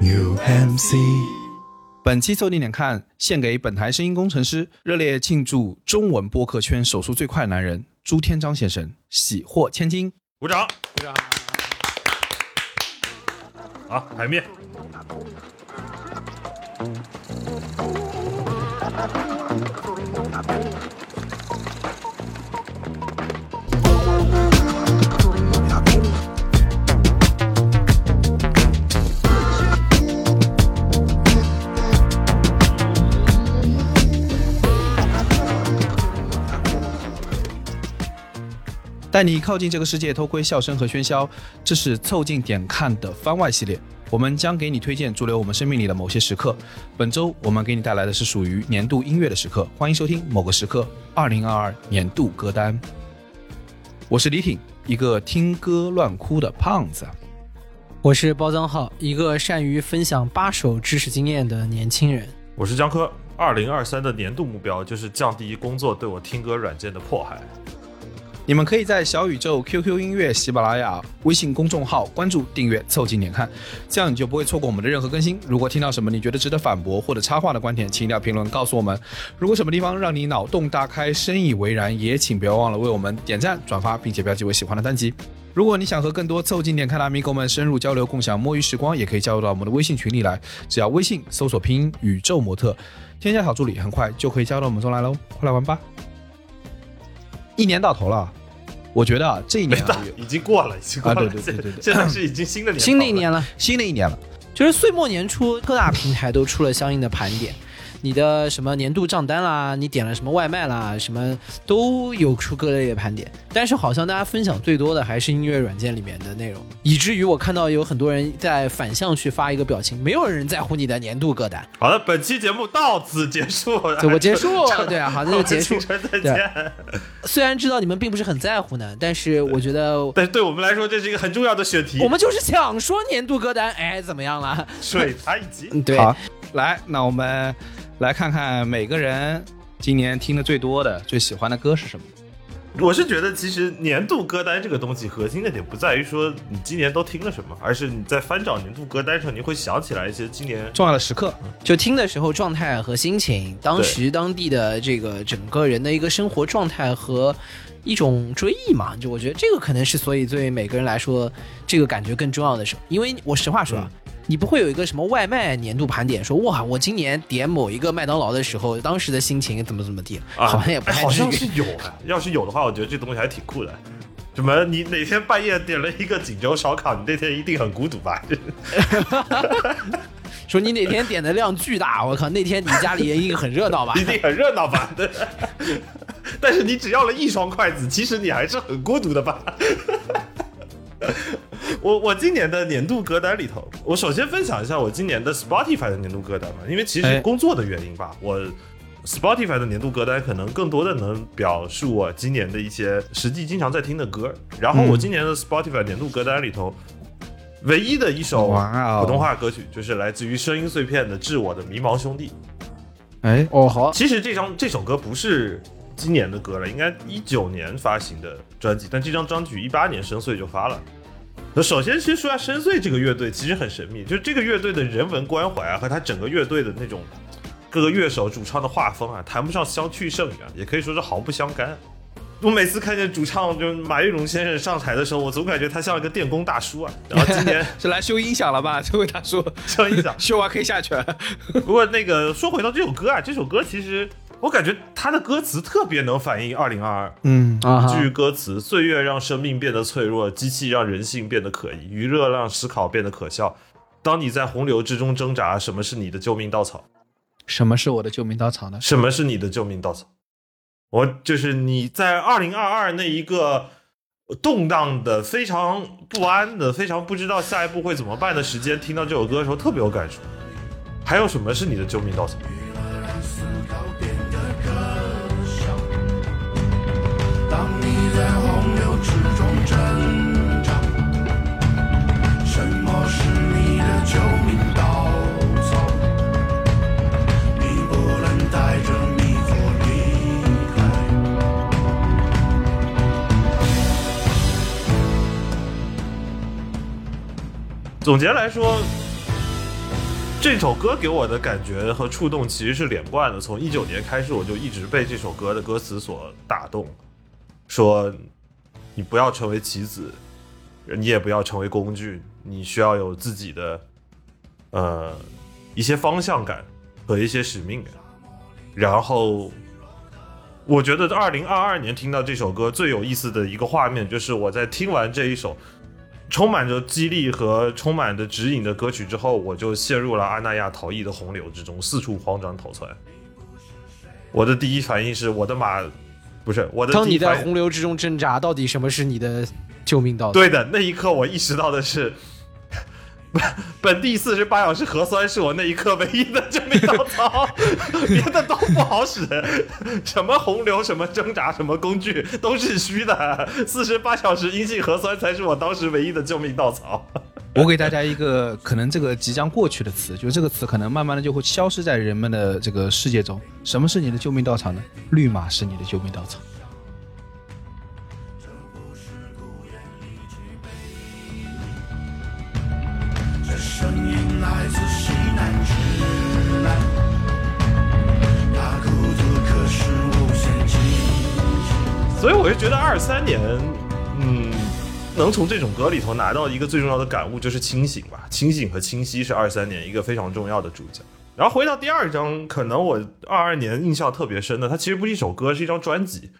UMC。本期凑近点看，献给本台声音工程师，热烈庆祝中文播客圈手速最快男人朱天章先生喜获千金。鼓掌！鼓掌！好，海面。带你靠近这个世界，偷窥笑声和喧嚣。这是凑近点看的番外系列，我们将给你推荐驻留我们生命里的某些时刻。本周我们给你带来的是属于年度音乐的时刻，欢迎收听某个时刻二零二二年度歌单。我是李挺，一个听歌乱哭的胖子。我是包脏号，一个善于分享八首知识经验的年轻人。我是江科，二零二三的年度目标就是降低工作对我听歌软件的迫害。你们可以在小宇宙、QQ 音乐、喜马拉雅、微信公众号关注、订阅、凑近点看，这样你就不会错过我们的任何更新。如果听到什么你觉得值得反驳或者插话的观点，请一定要评论告诉我们。如果什么地方让你脑洞大开、深以为然，也请不要忘了为我们点赞、转发，并且标记为喜欢的单集。如果你想和更多凑近点看的阿米狗们深入交流、共享摸鱼时光，也可以加入到我们的微信群里来。只要微信搜索拼音宇宙模特，添加小助理，很快就可以加入到我们中来喽。快来玩吧！一年到头了。我觉得啊，这一年已经过了，已经过了。对对对对对，现在是已经新的年，新的一年了，新的一年了。就是岁末年初，各大平台都出了相应的盘点。你的什么年度账单啦，你点了什么外卖啦，什么都有出各类的盘点，但是好像大家分享最多的还是音乐软件里面的内容，以至于我看到有很多人在反向去发一个表情，没有人在乎你的年度歌单。好了，本期节目到此结束，我结束，对啊，好，那就结束，再见。虽然知道你们并不是很在乎呢，但是我觉得，但是对我们来说这是一个很重要的选题，我们就是想说年度歌单，哎，怎么样了？水他一集，对，好，来，那我们。来看看每个人今年听的最多的、最喜欢的歌是什么？我是觉得，其实年度歌单这个东西，核心的点不在于说你今年都听了什么，而是你在翻找年度歌单上，你会想起来一些今年重要的时刻，就听的时候状态和心情，当时当地的这个整个人的一个生活状态和一种追忆嘛。就我觉得这个可能是所以对每个人来说，这个感觉更重要的时候。因为我实话说。啊。你不会有一个什么外卖年度盘点，说哇，我今年点某一个麦当劳的时候，当时的心情怎么怎么地？好像也不好像是有啊。要是有的话，我觉得这东西还挺酷的。什么？你哪天半夜点了一个锦州烧烤，你那天一定很孤独吧？说你哪天点的量巨大，我靠，那天你家里一定很热闹吧？一定很热闹吧？但是你只要了一双筷子，其实你还是很孤独的吧？我我今年的年度歌单里头，我首先分享一下我今年的 Spotify 的年度歌单吧，因为其实工作的原因吧，我 Spotify 的年度歌单可能更多的能表述我今年的一些实际经常在听的歌。然后我今年的 Spotify 年度歌单里头，唯一的一首普通话歌曲就是来自于声音碎片的《致我的迷茫兄弟》。哎，哦好，其实这张这首歌不是今年的歌了，应该一九年发行的专辑，但这张专辑一八年深邃就发了。那首先先说下深邃这个乐队，其实很神秘，就是这个乐队的人文关怀啊，和他整个乐队的那种各个乐手、主唱的画风啊，谈不上相去甚远，也可以说是毫不相干。我每次看见主唱就马玉龙先生上台的时候，我总感觉他像一个电工大叔啊。然后今年是来修音响了吧？这位大叔修音响，修完可以下去。不过那个说回到这首歌啊，这首歌其实。我感觉他的歌词特别能反映二零二二。嗯，一句歌词：岁月让生命变得脆弱，机器让人性变得可疑，娱乐让思考变得可笑。当你在洪流之中挣扎，什么是你的救命稻草？什么是我的救命稻草呢？什么是你的救命稻草？我就是你在二零二二那一个动荡的、非常不安的、非常不知道下一步会怎么办的时间，听到这首歌的时候特别有感触。还有什么是你的救命稻草？总结来说，这首歌给我的感觉和触动其实是连贯的。从一九年开始，我就一直被这首歌的歌词所打动。说，你不要成为棋子，你也不要成为工具，你需要有自己的，呃，一些方向感和一些使命感。然后，我觉得二零二二年听到这首歌最有意思的一个画面，就是我在听完这一首。充满着激励和充满着指引的歌曲之后，我就陷入了阿那亚逃逸的洪流之中，四处慌张逃窜。我的第一反应是我的马，不是我的。当你在洪流之中挣扎，到底什么是你的救命稻草？对的，那一刻我意识到的是。本 本地四十八小时核酸是我那一刻唯一的救命稻草，别的都不好使，什么洪流、什么挣扎、什么工具都是虚的，四十八小时阴性核酸才是我当时唯一的救命稻草。我给大家一个可能这个即将过去的词，就是这个词可能慢慢的就会消失在人们的这个世界中。什么是你的救命稻草呢？绿码是你的救命稻草。三年，嗯，能从这种歌里头拿到一个最重要的感悟，就是清醒吧。清醒和清晰是二三年一个非常重要的主角。然后回到第二章，可能我二二年印象特别深的，它其实不是一首歌，是一张专辑，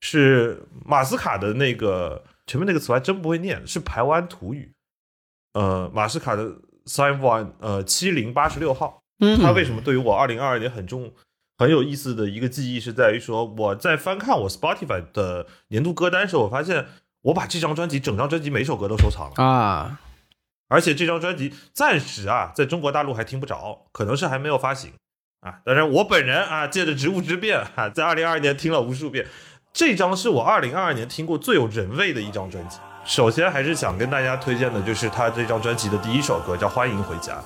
是马斯卡的那个前面那个词还真不会念，是台湾土语。呃，马斯卡的 Sign One，呃，七零八十六号，嗯，他为什么对于我二零二二年很重、很有意思的一个记忆，是在于说，我在翻看我 Spotify 的年度歌单时候，我发现我把这张专辑整张专辑每首歌都收藏了啊，而且这张专辑暂时啊，在中国大陆还听不着，可能是还没有发行啊。当然，我本人啊，借着职务之便啊，在二零二二年听了无数遍，这张是我二零二二年听过最有人味的一张专辑。首先还是想跟大家推荐的，就是他这张专辑的第一首歌，叫《欢迎回家》。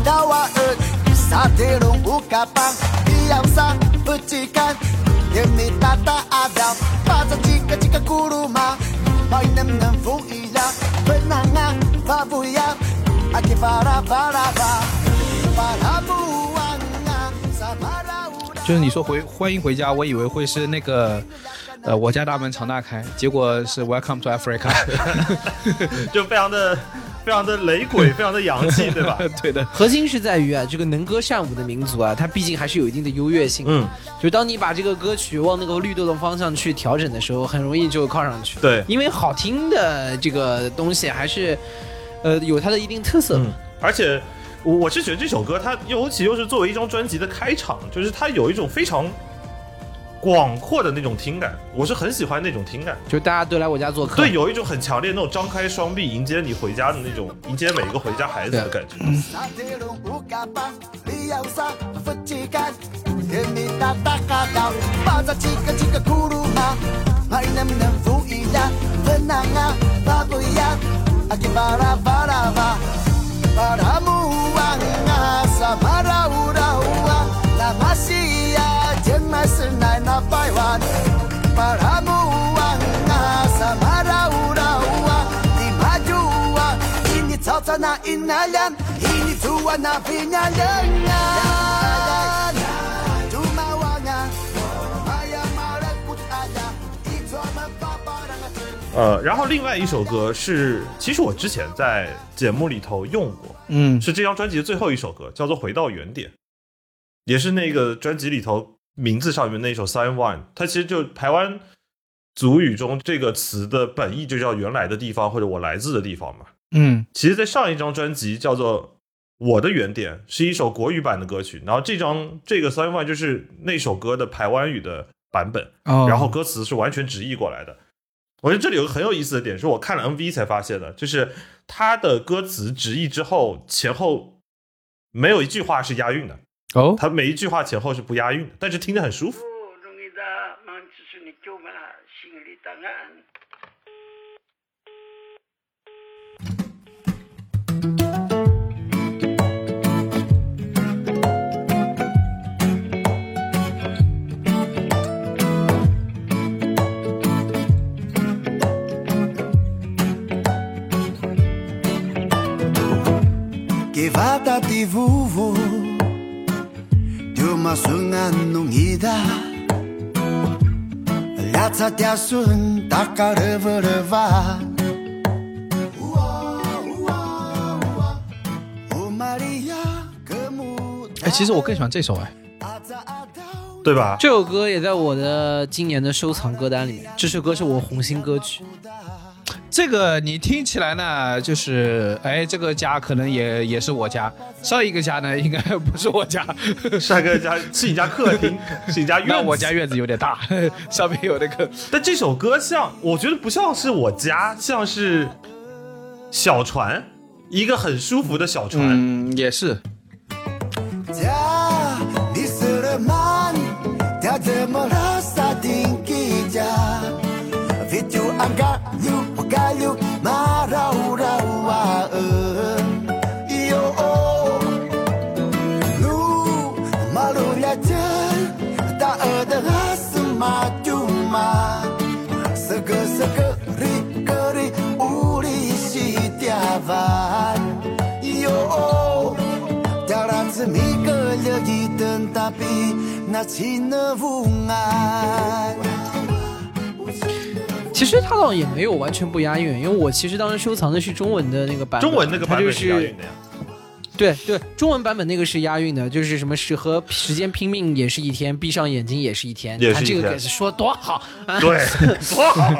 Dawa earth Satirong ukapang Iyang sang pecikan Yemi tata adam Pasa chika chika kuruma Mainem ng fuila Benanga babuya Aki para para ba Para buya 就是你说回欢迎回家，我以为会是那个，呃，我家大门常大开，结果是 Welcome to Africa，就非常的非常的雷鬼，非常的洋气，对吧？对的。核心是在于啊，这个能歌善舞的民族啊，它毕竟还是有一定的优越性。嗯，就当你把这个歌曲往那个绿豆的方向去调整的时候，很容易就靠上去。对，因为好听的这个东西还是，呃，有它的一定特色。嗯，而且。我我是觉得这首歌，它尤其又是作为一张专辑的开场，就是它有一种非常广阔的那种听感，我是很喜欢那种听感，就大家都来我家做客，对，有一种很强烈那种张开双臂迎接你回家的那种，迎接每一个回家孩子的感觉。呃，然后另外一首歌是，其实我之前在节目里头用过，嗯，是这张专辑的最后一首歌，叫做《回到原点》，也是那个专辑里头名字上面那一首《Sign One》，它其实就台湾族语中这个词的本意就叫原来的地方或者我来自的地方嘛，嗯，其实，在上一张专辑叫做《我的原点》，是一首国语版的歌曲，然后这张这个《Sign One》就是那首歌的台湾语的版本，然后歌词是完全直译过来的。我觉得这里有个很有意思的点，是我看了 MV 才发现的，就是他的歌词直译之后，前后没有一句话是押韵的哦，他每一句话前后是不押韵的，但是听着很舒服。Di vuvu Dio masungan nung ida Latsa tia sun taka reva reva Oh Maria 哎，其实我更喜欢这首哎。对吧？这首歌也在我的今年的收藏歌单里面。这首歌是我红心歌曲，这个你听起来呢，就是哎，这个家可能也也是我家，上一个家呢应该不是我家，帅哥家是你家客厅，是你家院子。那我家院子有点大，上面有那个但这首歌像，我觉得不像是我家，像是小船，一个很舒服的小船。嗯，也是。Ja, Galu marau rawa Yo o Lu malu lajar Tak ada rasa macuma Sege-sege ri uri si tiavan Yo oh Dalam semika lagi tetapi Nacina bunga 其实他倒也没有完全不押韵，因为我其实当时收藏的是中文的那个版本，中文那个版本是押韵的呀。对对，中文版本那个是押韵的，就是什么时和时间拼命也是一天，闭上眼睛也是一天。你看这个也是一天给说多好啊！对，多好，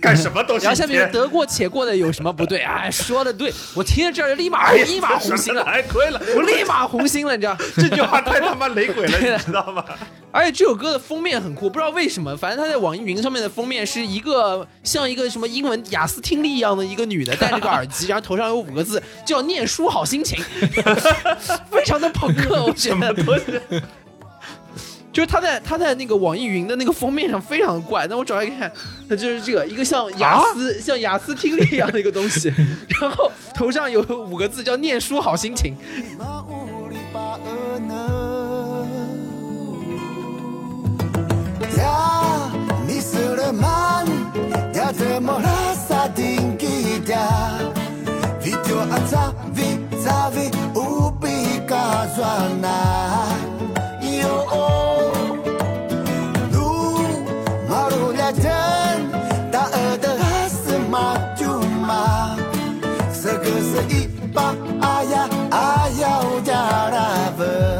干什么都是然后下面天得过且过的有什么不对？哎，说的对，我听到这儿立马立马红心了，太亏了，我立马红心了，你知道？这句话太他妈雷鬼了，对你知道吗？而且这首歌的封面很酷，不知道为什么，反正他在网易云上面的封面是一个像一个什么英文雅思听力一样的一个女的，戴着个耳机，然后头上有五个字叫“念书好心情”，非常的朋克，我觉得。就是他在他在那个网易云的那个封面上非常的怪，那我找来看，它就是这个一个像雅思、像雅思听力一样的一个东西，然后头上有五个字叫“念书好心情”，usavi upikazwa nayo lu marulyajan taedehasema cuma segese ayah ayah jarabe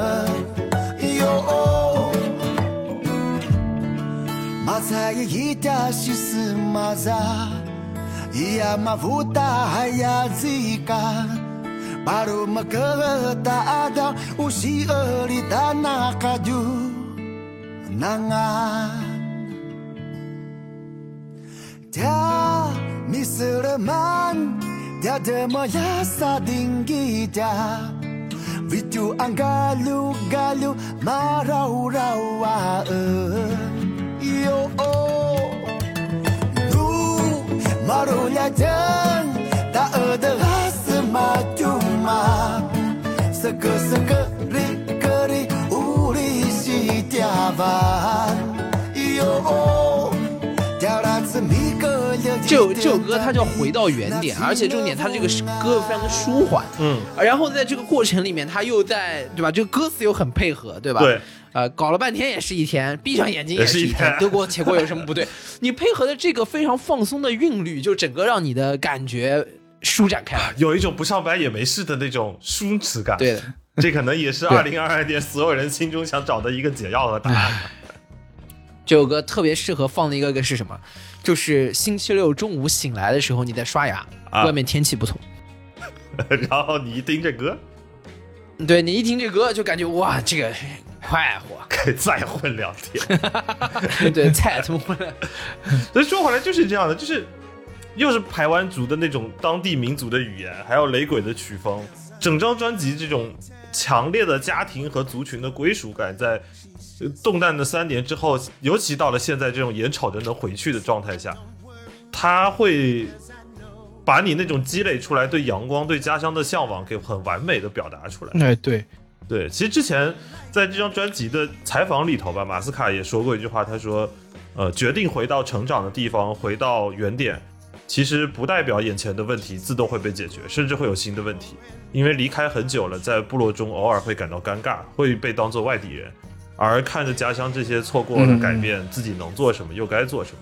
Baru makata ada usi eri tanah kaju Nangan Dia misreman Tiada mayasa tinggi dia Vitu anggalu galu marau rawa Yo oh Lu marulah dan Tak ada rasa 这首这首歌它叫回到原点，而且重点它这个歌非常的舒缓，嗯，然后在这个过程里面，它又在对吧？这个歌词又很配合，对吧？对，呃，搞了半天也是一天，闭上眼睛也是一天得过且过有什么不对？你配合的这个非常放松的韵律，就整个让你的感觉舒展开来。有一种不上班也没事的那种舒适感。对的，这可能也是二零二二年所有人心中想找的一个解药和答案吧。这首歌特别适合放的一个个是什么？就是星期六中午醒来的时候，你在刷牙，啊外面天气不错，然后你一听这歌，对你一听这歌就感觉哇，这个快活，可以再混两天。对，再怎么回来？所以说回来就是这样的，就是又是台湾族的那种当地民族的语言，还有雷鬼的曲风，整张专辑这种强烈的家庭和族群的归属感，在动荡的三年之后，尤其到了现在这种眼瞅着能回去的状态下，他会把你那种积累出来对阳光、对家乡的向往，给很完美的表达出来。哎，对，对，其实之前在这张专辑的采访里头吧，马斯卡也说过一句话，他说：“呃，决定回到成长的地方，回到原点，其实不代表眼前的问题自动会被解决，甚至会有新的问题。因为离开很久了，在部落中偶尔会感到尴尬，会被当作外地人，而看着家乡这些错过了改变，自己能做什么又该做什么。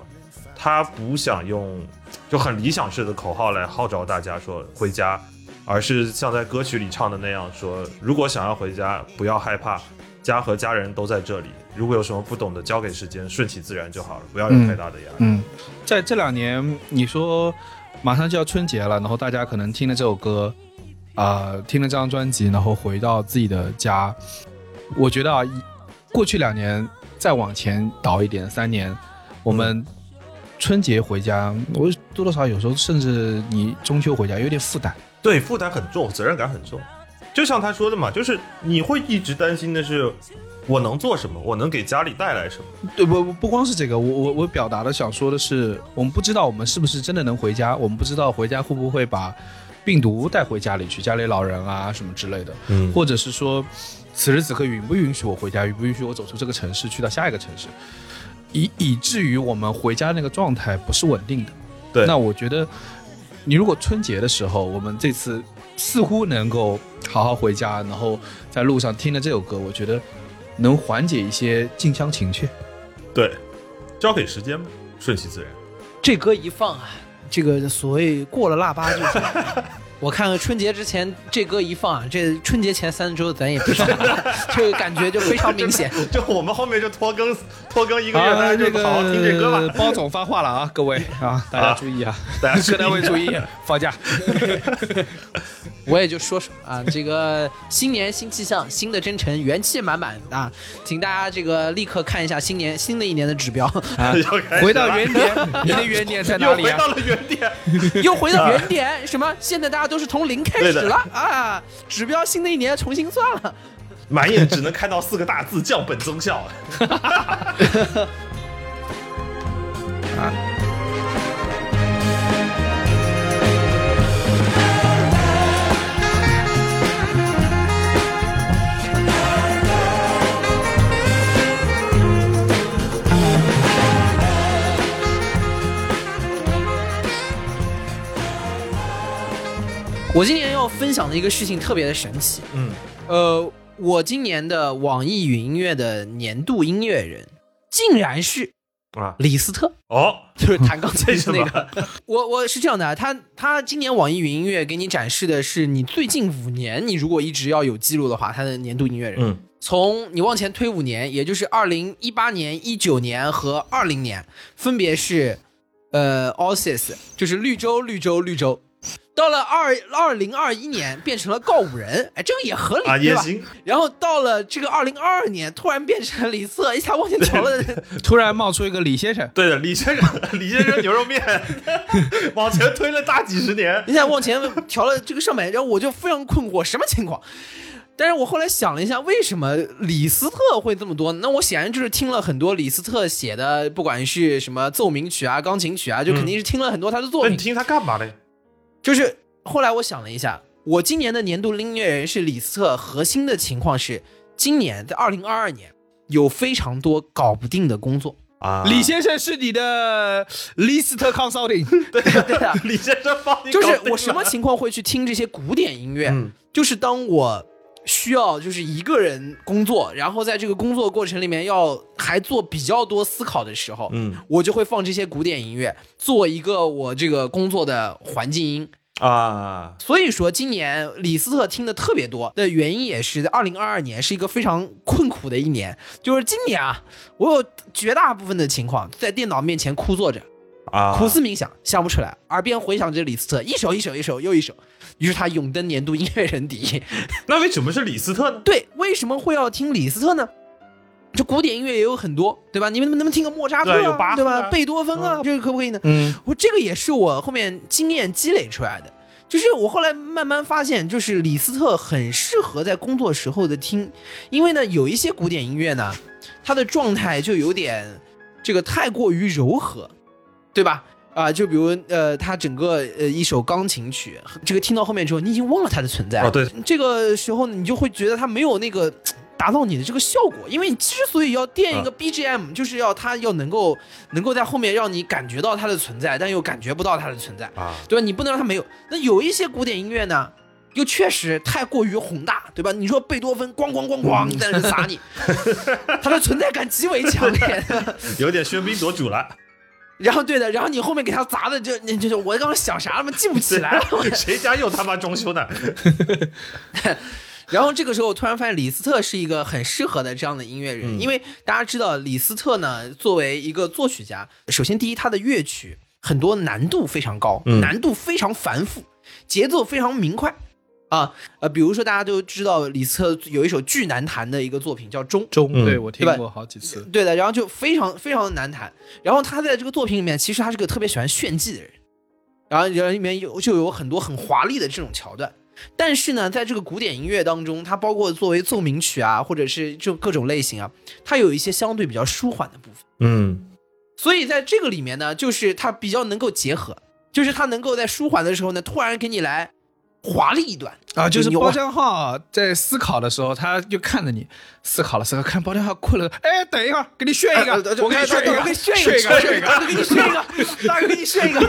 他不想用就很理想式的口号来号召大家说回家，而是像在歌曲里唱的那样说：如果想要回家，不要害怕，家和家人都在这里。如果有什么不懂的，交给时间，顺其自然就好了，不要有太大的压力。嗯，在这两年，你说马上就要春节了，然后大家可能听了这首歌，啊、听了这张专辑，然后回到自己的家，我觉得啊，过去两年再往前倒一点，三年，我们春节回家，我多多少少有时候甚至你中秋回家有点负担。对，负担很重，责任感很重。就像他说的嘛，就是你会一直担心的是，我能做什么，我能给家里带来什么。对，不不不光是这个，我我我表达的想说的是，我们不知道我们是不是真的能回家，我们不知道回家会不会把病毒带回家里去，家里老人啊什么之类的，嗯或者是说，此时此刻允不允许我回家，允不允许我走出这个城市去到下一个城市，以以至于我们回家那个状态不是稳定的。对那我觉得，你如果春节的时候，我们这次似乎能够好好回家，然后在路上听了这首歌，我觉得能缓解一些近乡情怯。对，交给时间吧，顺其自然。这歌一放啊，这个所谓过了腊八就出来了。我看看春节之前这歌一放啊，这春节前三周咱也不上班，这个感觉就非常明显。就我们后面就拖更拖更一个月，大家就好好听这歌吧。包总发话了啊，各位啊，大家注意啊，大家各单位注意放假。我也就说说啊，这个新年新气象，新的征程，元气满满啊，请大家这个立刻看一下新年新的一年的指标，啊回到原点，你的原点在哪里啊？又回到了原点。又回到原点，什么？现在大家都是从零开始了啊，指标新的一年重新算了。满眼只能看到四个大字：降本增效。我今年要分享的一个事情特别的神奇，嗯，呃，我今年的网易云音乐的年度音乐人，竟然是啊，李斯特，哦，就是弹钢琴的那个。我我是这样的，他他今年网易云音乐给你展示的是你最近五年，你如果一直要有记录的话，他的年度音乐人。嗯，从你往前推五年，也就是二零一八年、一九年和二零年，分别是呃 Oasis，就是绿洲、绿洲、绿洲。到了二二零二一年，变成了告五人，哎，这个也合理，啊，对吧？也行。然后到了这个二零二二年，突然变成了李瑟，一下往前调了，突然冒出一个李先生，对的，李先生，李先生牛肉面往前推了大几十年。一下往前调了这个上百，然后我就非常困惑，什么情况？但是我后来想了一下，为什么李斯特会这么多？那我显然就是听了很多李斯特写的，不管是什么奏鸣曲啊、钢琴曲啊，就肯定是听了很多他的作品。那你听他干嘛嘞？就是后来我想了一下，我今年的年度音乐人是李斯特，核心的情况是，今年在二零二二年有非常多搞不定的工作。啊，李先生是你的 list consulting，对的，李先生帮你就是我什么情况会去听这些古典音乐？嗯就是当我需要就是一个人工作，然后在这个工作过程里面要还做比较多思考的时候，嗯我就会放这些古典音乐，做一个我这个工作的环境音。啊，所以说，今年李斯特听的特别多的原因，也是在二零二二年是一个非常困苦的一年。就是今年啊，我有绝大部分的情况在电脑面前枯坐着，啊，苦思冥想，想不出来，耳边回响着李斯特一首一首一首又一首，于是他勇登年度音乐人第一。那为什么是李斯特呢？对，为什么会要听李斯特呢？这古典音乐也有很多，对吧？你们能不能听个莫扎特啊，对吧？啊贝多芬啊，这个可不可以呢？嗯，我这个也是我后面经验积累出来的，就是我后来慢慢发现，就是李斯特很适合在工作时候的听，因为呢，有一些古典音乐呢，它的状态就有点这个太过于柔和，对吧？啊，就比如呃，它整个呃一首钢琴曲，这个听到后面之后，你已经忘了它的存在了。哦对，这个时候，你就会觉得它没有那个达到你的这个效果。因为你之所以要垫一个 BGM，、就是要它要能够能够在后面让你感觉到它的存在，但又感觉不到它的存在，啊，对吧？你不能让它没有。那有一些古典音乐呢？又确实太过于宏大，对吧？你说贝多芬咣咣咣咣 在那砸你，它的存在感极为强烈。有点喧宾夺主了。然后对的，然后你后面给他砸的就你就是我刚刚想啥了嘛，记不起来了。谁家又他妈装修呢？然后这个时候，我突然发现李斯特是一个很适合的这样的音乐人，因为大家知道李斯特呢，作为一个作曲家，首先第一，他的乐曲很多难度非常高，嗯难度非常繁复，节奏非常明快。啊，呃，比如说大家都知道李斯特有一首巨难弹的一个作品叫《钟》，中，嗯对我听过好几次。对的，然后就非常非常的难弹。然后他在这个作品里面，其实他是个特别喜欢炫技的人，然后人里面有就有很多很华丽的这种桥段。但是呢，在这个古典音乐当中，它包括作为奏鸣曲啊，或者是就各种类型啊，它有一些相对比较舒缓的部分。嗯，所以在这个里面呢，就是它比较能够结合，就是它能够在舒缓的时候呢，突然给你来华丽一段。啊，就是包浆浩在思考的时候，他就看着你思考了思考，看包浆浩困了，哎，等一会儿，给你炫一个，呃我给你炫一个，我给你炫一个，炫一个，给你炫一个，大哥给你炫一个。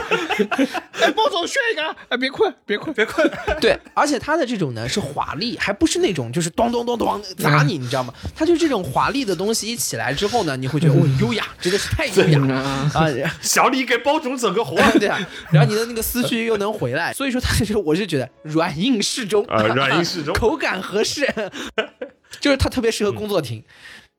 哎，包总炫一个，哎，别困，别困，别困，对，而且他的这种呢是华丽，还不是那种就是咚咚咚咚砸你，你知道吗？他就这种华丽的东西一起来之后呢，你会觉得哦优雅，真的是太优雅了啊！小李给包总整个活。对啊，然后你的那个思绪又能回来，所以说他就是我是觉得软硬适中啊软硬适中 口感合适，就是它特别适合工作听。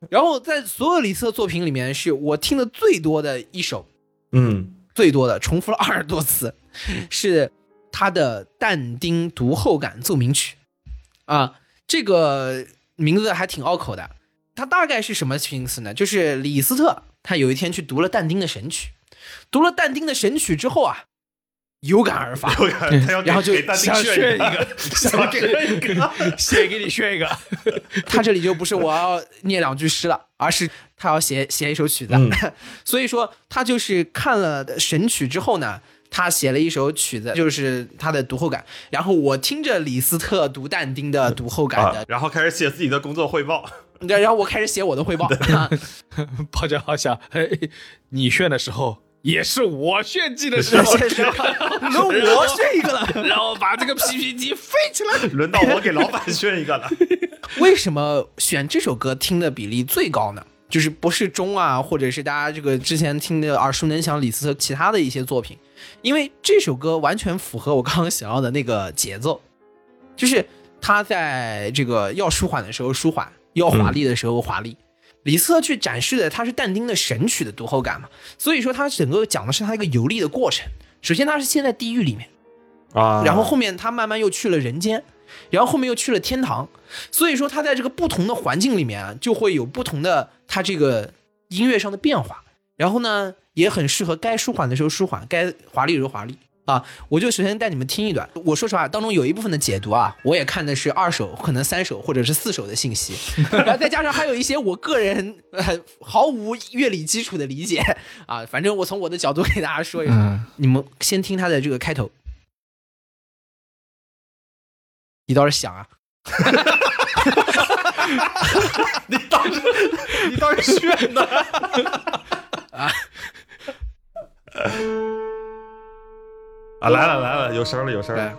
然后在所有李斯特作品里面，是我听的最多的一首，嗯，最多的重复了二十多次，是他的但丁读后感奏鸣曲啊，这个名字还挺拗口的。它大概是什么意思呢？就是李斯特他有一天去读了但丁的神曲，读了但丁的神曲之后啊，有感而发，有感他要然后就给丹丁想炫一个个，想给一个。写给你炫一个，他这里就不是我要念两句诗了，而是他要写写一首曲子。嗯 所以说他就是看了神曲之后呢，他写了一首曲子，就是他的读后感。然后我听着李斯特读但丁的读后感的，，啊然后开始写自己的工作汇报。对，然后我开始写我的汇报。啊包浆浩想，哎，你炫的时候。也是我炫技的时候，轮我炫一个了。然后把这个 PPT 飞起来。轮到我给老板炫一个了。为什么选这首歌听的比例最高呢？就是不是钟啊，或者是大家这个之前听的耳熟能详李斯特其他的一些作品，因为这首歌完全符合我刚刚想要的那个节奏，就是他在这个要舒缓的时候舒缓，要华丽的时候华丽。李斯特去展示的他是但丁的神曲的读后感嘛，所以说他整个讲的是他一个游历的过程。首先他是先在地狱里面，啊。然后后面他慢慢又去了人间，然后后面又去了天堂，所以说他在这个不同的环境里面啊，就会有不同的他这个音乐上的变化，然后呢，也很适合该舒缓的时候舒缓，该华丽的时候华丽啊。我就首先带你们听一段，我说实话，当中有一部分的解读啊，我也看的是二手，可能三手或者是四手的信息，然后再加上还有一些我个人呃毫无乐理基础的理解啊，反正我从我的角度给大家说一下，嗯你们先听他的这个开头。你倒是想啊！你倒是你倒是炫的 啊！来了来了，有声了有声了。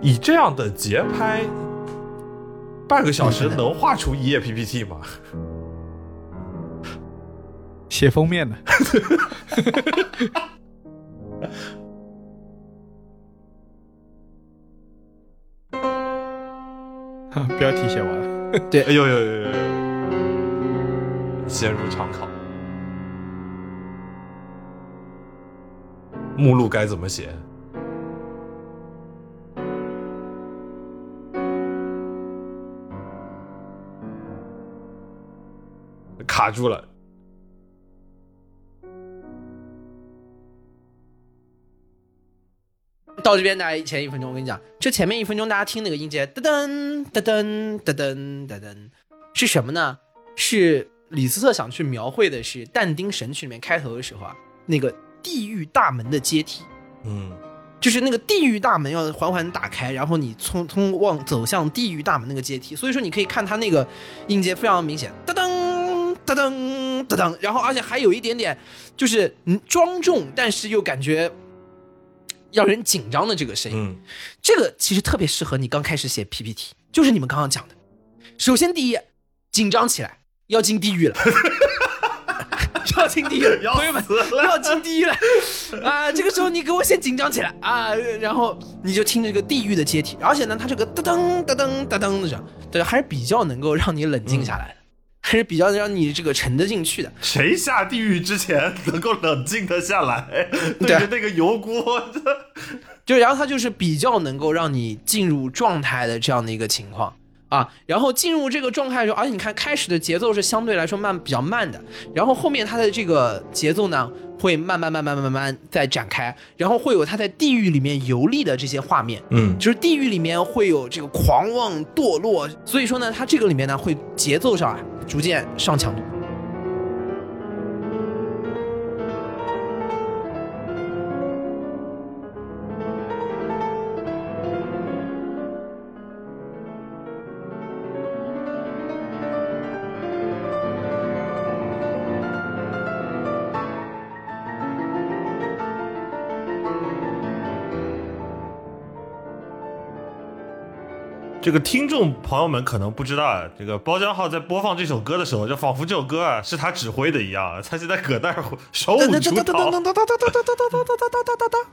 以这样的节拍，半个小时能画出一页 PPT 吗？写封面的。标题写完了，对哎呦呦呦呦呦！陷入长考，目录该怎么写？卡住了。到这边大概前一分钟，我跟你讲，这前面一分钟大家听那个音阶，噔噔噔噔噔噔噔噔，是什么呢？是李斯特想去描绘的是但丁《神曲》里面开头的时候啊，那个地狱大门的阶梯，嗯就是那个地狱大门要缓缓打开，然后你从通往走向地狱大门那个阶梯。所以说你可以看它那个音阶非常明显，噔噔噔噔噔噔，然后而且还有一点点就是嗯庄重，但是又感觉让人紧张的这个声音。嗯这个其实特别适合你刚开始写 PPT，就是你们刚刚讲的。首先第一，紧张起来，要进地狱了，要进地狱朋友们要进地狱了啊！这个时候你给我先紧张起来啊，然后你就听这个地狱的阶梯，而且呢，它这个噔噔噔噔噔噔的这样，对，还是比较能够让你冷静下来的，还是比较让你这个沉得进去的。谁下地狱之前能够冷静的下来？对对着那个油锅，就然后它就是比较能够让你进入状态的这样的一个情况啊，然后进入这个状态的时候，而且你看开始的节奏是相对来说慢比较慢的，然后后面它的这个节奏呢会慢慢慢慢慢慢再展开，然后会有他在地狱里面游历的这些画面，嗯就是地狱里面会有这个狂妄堕落，所以说呢，它这个里面呢会节奏上啊逐渐上强度。这个听众朋友们可能不知道啊，这个包浆浩在播放这首歌的时候，就仿佛这首歌啊是他指挥的一样，他现在搁那儿手舞足蹈。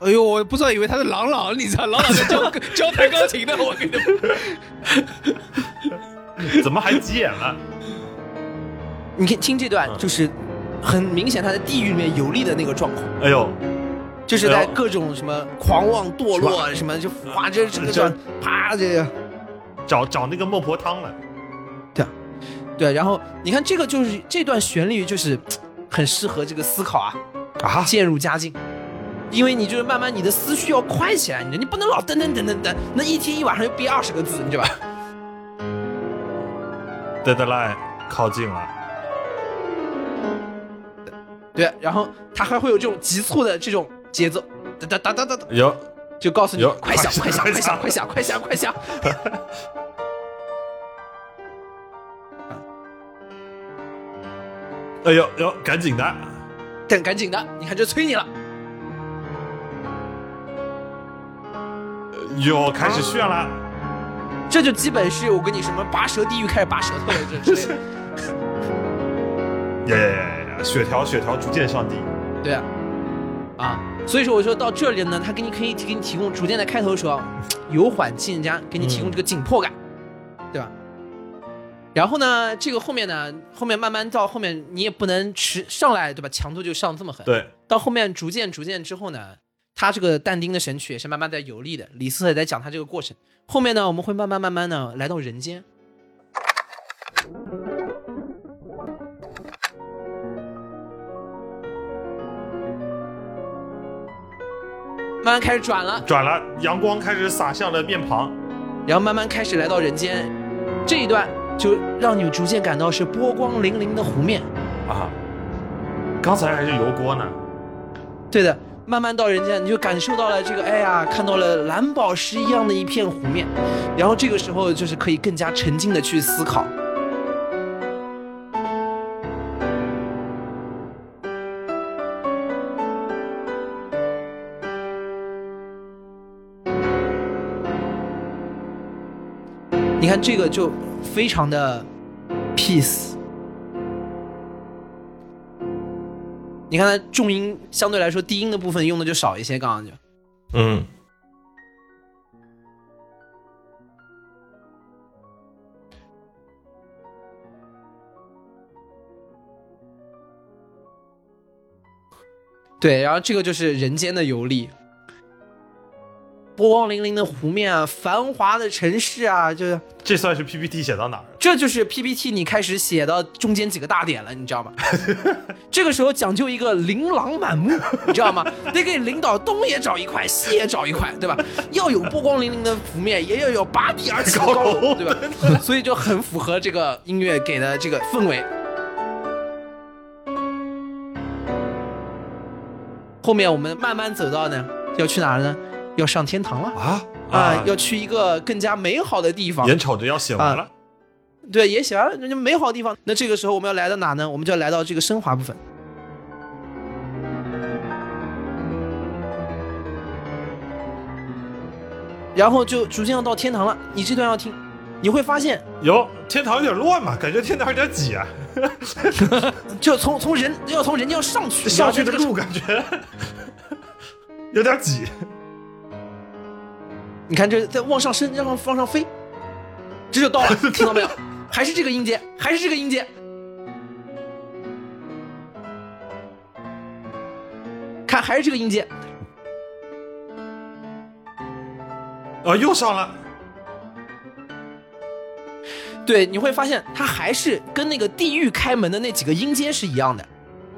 哎呦，我不知道以为他是郎朗，你知道郎朗在教教弹钢琴的，我跟你 怎么还急眼了？你看听这段嗯就是很明显他在地狱里面游历的那个状况。哎呦，就是在各种什么狂妄堕落，什么就哇，这这个啪这个，找找那个孟婆汤了。对，对然后你看这个就是这段旋律就是很适合这个思考啊，啊渐入佳境，因为你就是慢慢你的思绪要快起来，你你不能老噔噔噔噔噔，那一天一晚上就憋二十个字，你知道吧？deadline 靠近了，对，然后他还会有这种急促的这种节奏，哒哒哒哒哒哒，有就告诉你快想快快想想快想快想快想快想，哎呦呦，赶紧的，赶赶紧的，你看这催你了。又开始炫了。这就基本是我跟你什么拔舌地狱开始拔舌头了，这之类的。呀呀呀呀！血条血条逐渐上递。对啊，啊，所以说我说到这里呢，他给你可以给你提供逐渐的开头的时候由缓进加，给你提供这个紧迫感，对吧？然后呢，这个后面呢，后面慢慢到后面你也不能持上来，对吧？强度就上这么狠。对，到后面逐渐逐渐之后呢，他这个但丁的神曲也是慢慢在游历的。李斯特也在讲他这个过程。后面呢，我们会慢慢慢慢的来到人间。慢慢开始转了，转了，阳光开始洒向了面庞。然后慢慢开始来到人间，这一段就让你逐渐感到是波光粼粼的湖面。啊，刚才还是油锅呢。对的，慢慢到人间，你就感受到了这个，哎呀，看到了蓝宝石一样的一片湖面，然后这个时候就是可以更加沉静的去思考。你看这个就非常的 peace。你看它重音相对来说低音的部分用的就少一些，刚刚就。嗯，对，然后这个就是人间的游历，波光粼粼的湖面啊繁华的城市啊就是这算是 ppt 写到哪儿这就是 ppt 你开始写到中间几个大点了你知道吗？这个时候讲究一个琳琅满目你知道吗？得给领导东也找一块西也找一块对吧？要有波光粼粼的湖面也要有拔地而起的高楼对吧？所以就很符合这个音乐给的这个氛围。后面我们慢慢走到呢要去哪儿呢？要上天堂了啊啊！要去一个更加美好的地方。眼瞅着要写完了，对，也写完了，那就美好的地方。那这个时候我们要来到哪呢？我们就要来到这个升华部分。然后就逐渐要到天堂了。你这段要听，你会发现，哟，天堂有点乱嘛，感觉天堂有点挤啊。就从从人要从人家要上去，上去的路感觉 有点挤。你看，这在往上升，让它往上飞，这就到了，听到没有？还是这个音阶，还是这个音阶。看，还是这个音阶。哦，又上了。对，你会发现它还是跟那个地狱开门的那几个音阶是一样的，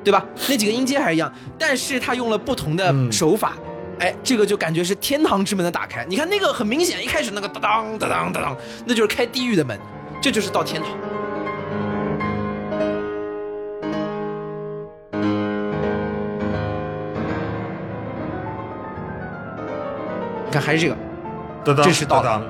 对吧？那几个音阶还是一样，但是它用了不同的手法。哎，这个就感觉是天堂之门的打开。你看那个很明显，一开始那个当当当当当，那就是开地狱的门，这就是到天堂。你看还是这个。当当这是到当。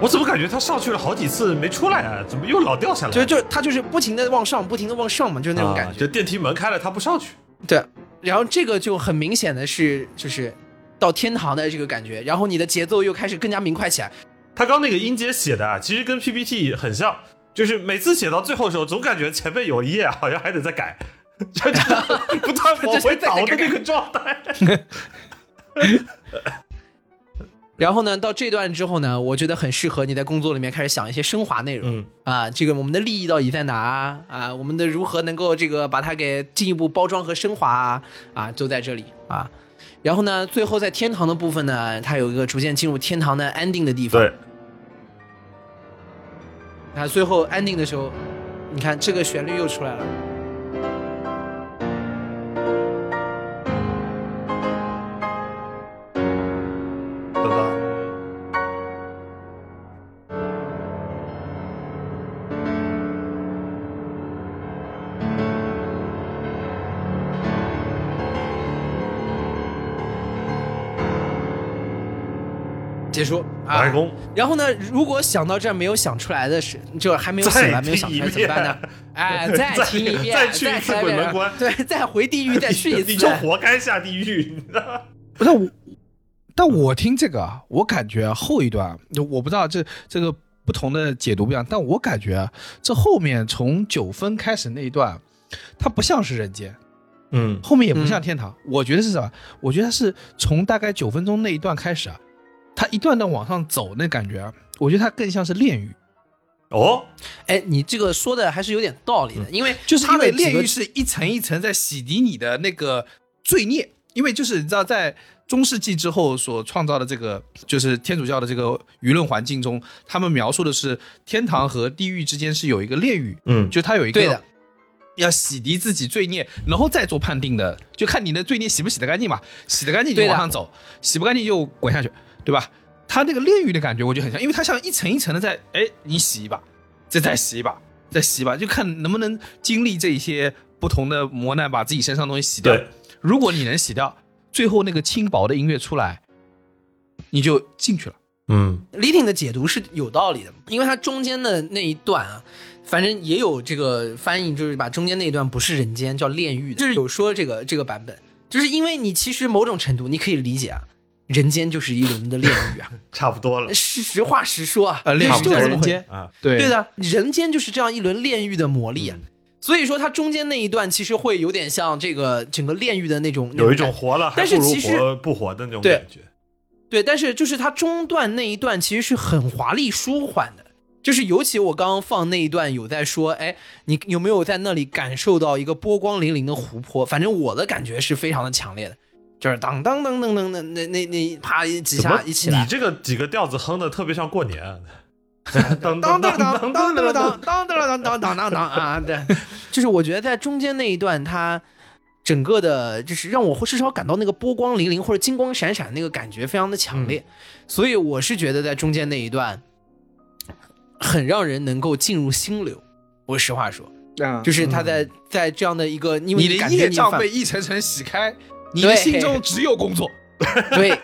我怎么感觉他上去了好几次没出来啊？怎么又老掉下来？就就他就是不停的往上，不停的往上嘛，就是那种感觉。就电梯门开了，他不上去。对，然后这个就很明显的是，就是到天堂的这个感觉。然后你的节奏又开始更加明快起来。他刚那个音节写的啊，其实跟 PPT 很像，就是每次写到最后的时候，总感觉前面有一页好像还得再改，就不断往回倒的那个状态。然后呢，到这段之后呢，我觉得很适合你在工作里面开始想一些升华内容。嗯啊，这个我们的利益到底在哪啊？我们的如何能够这个把它给进一步包装和升华啊？啊，都在这里啊。然后呢，最后在天堂的部分呢，它有一个逐渐进入天堂的 ending 的地方。对。啊，最后 ending 的时候，你看这个旋律又出来了。结束啊！然后呢？如果想到这儿没有想出来的是，就还没有想完，没有想出来怎么办呢？哎，再听一遍，再去一次鬼门关，对，再回地狱，再去一次，你就活该下地狱。你知道不是我，但我听这个，我感觉后一段，我不知道这这个不同的解读不一样，但我感觉这后面从九分开始那一段，它不像是人间，嗯，后面也不像天堂。我觉得是什么？我觉得是从大概九分钟那一段开始啊。他一段段往上走，那感觉，我觉得它更像是炼狱。哦，哎，你这个说的还是有点道理的，因为就是因为炼狱是一层一层在洗涤你的那个罪孽，因为就是你知道，在中世纪之后所创造的这个，就是天主教的这个舆论环境中，他们描述的是天堂和地狱之间是有一个炼狱，嗯，就它有一个对的，要洗涤自己罪孽，然后再做判定的，就看你的罪孽洗不洗得干净嘛，洗得干净就往上走，洗不干净就滚下去。对吧？它那个炼狱的感觉，我觉得很像，因为它像一层一层的在，哎，你洗一把，再再洗一把，再洗一把，就看能不能经历这些不同的磨难，把自己身上东西洗掉。如果你能洗掉，最后那个轻薄的音乐出来，你就进去了。嗯，李挺的解读是有道理的，因为他中间的那一段啊，反正也有这个翻译，就是把中间那一段不是人间，叫炼狱，就是有说这个这个版本，就是因为你其实某种程度你可以理解啊。人间就是一轮的炼狱啊，差不多了。实实话实说啊，呃，炼狱就是人间啊，对对的，人间就是这样一轮炼狱的磨砺啊。所以说，它中间那一段其实会有点像这个整个炼狱的那种，有一种活了，但是其实不活的那种感觉。对，但是就是它中段那一段其实是很华丽舒缓的，就是尤其我刚刚放那一段有在说，哎，你有没有在那里感受到一个波光粼粼的湖泊？反正我的感觉是非常的强烈的。就是当当当当当那那那那啪几下一起来，你这个几个调子哼的特别像过年。当当当当当当当当当当当当当啊！对，就是我觉得在中间那一段，它整个的，就是让我至少感到那个波光粼粼或者金光闪闪那个感觉非常的强烈，所以我是觉得在中间那一段很让人能够进入心流。我实话说。啊就是他在在这样的一个，因为你的感觉你犯业障被一层层洗开，你的心中只有工作。对，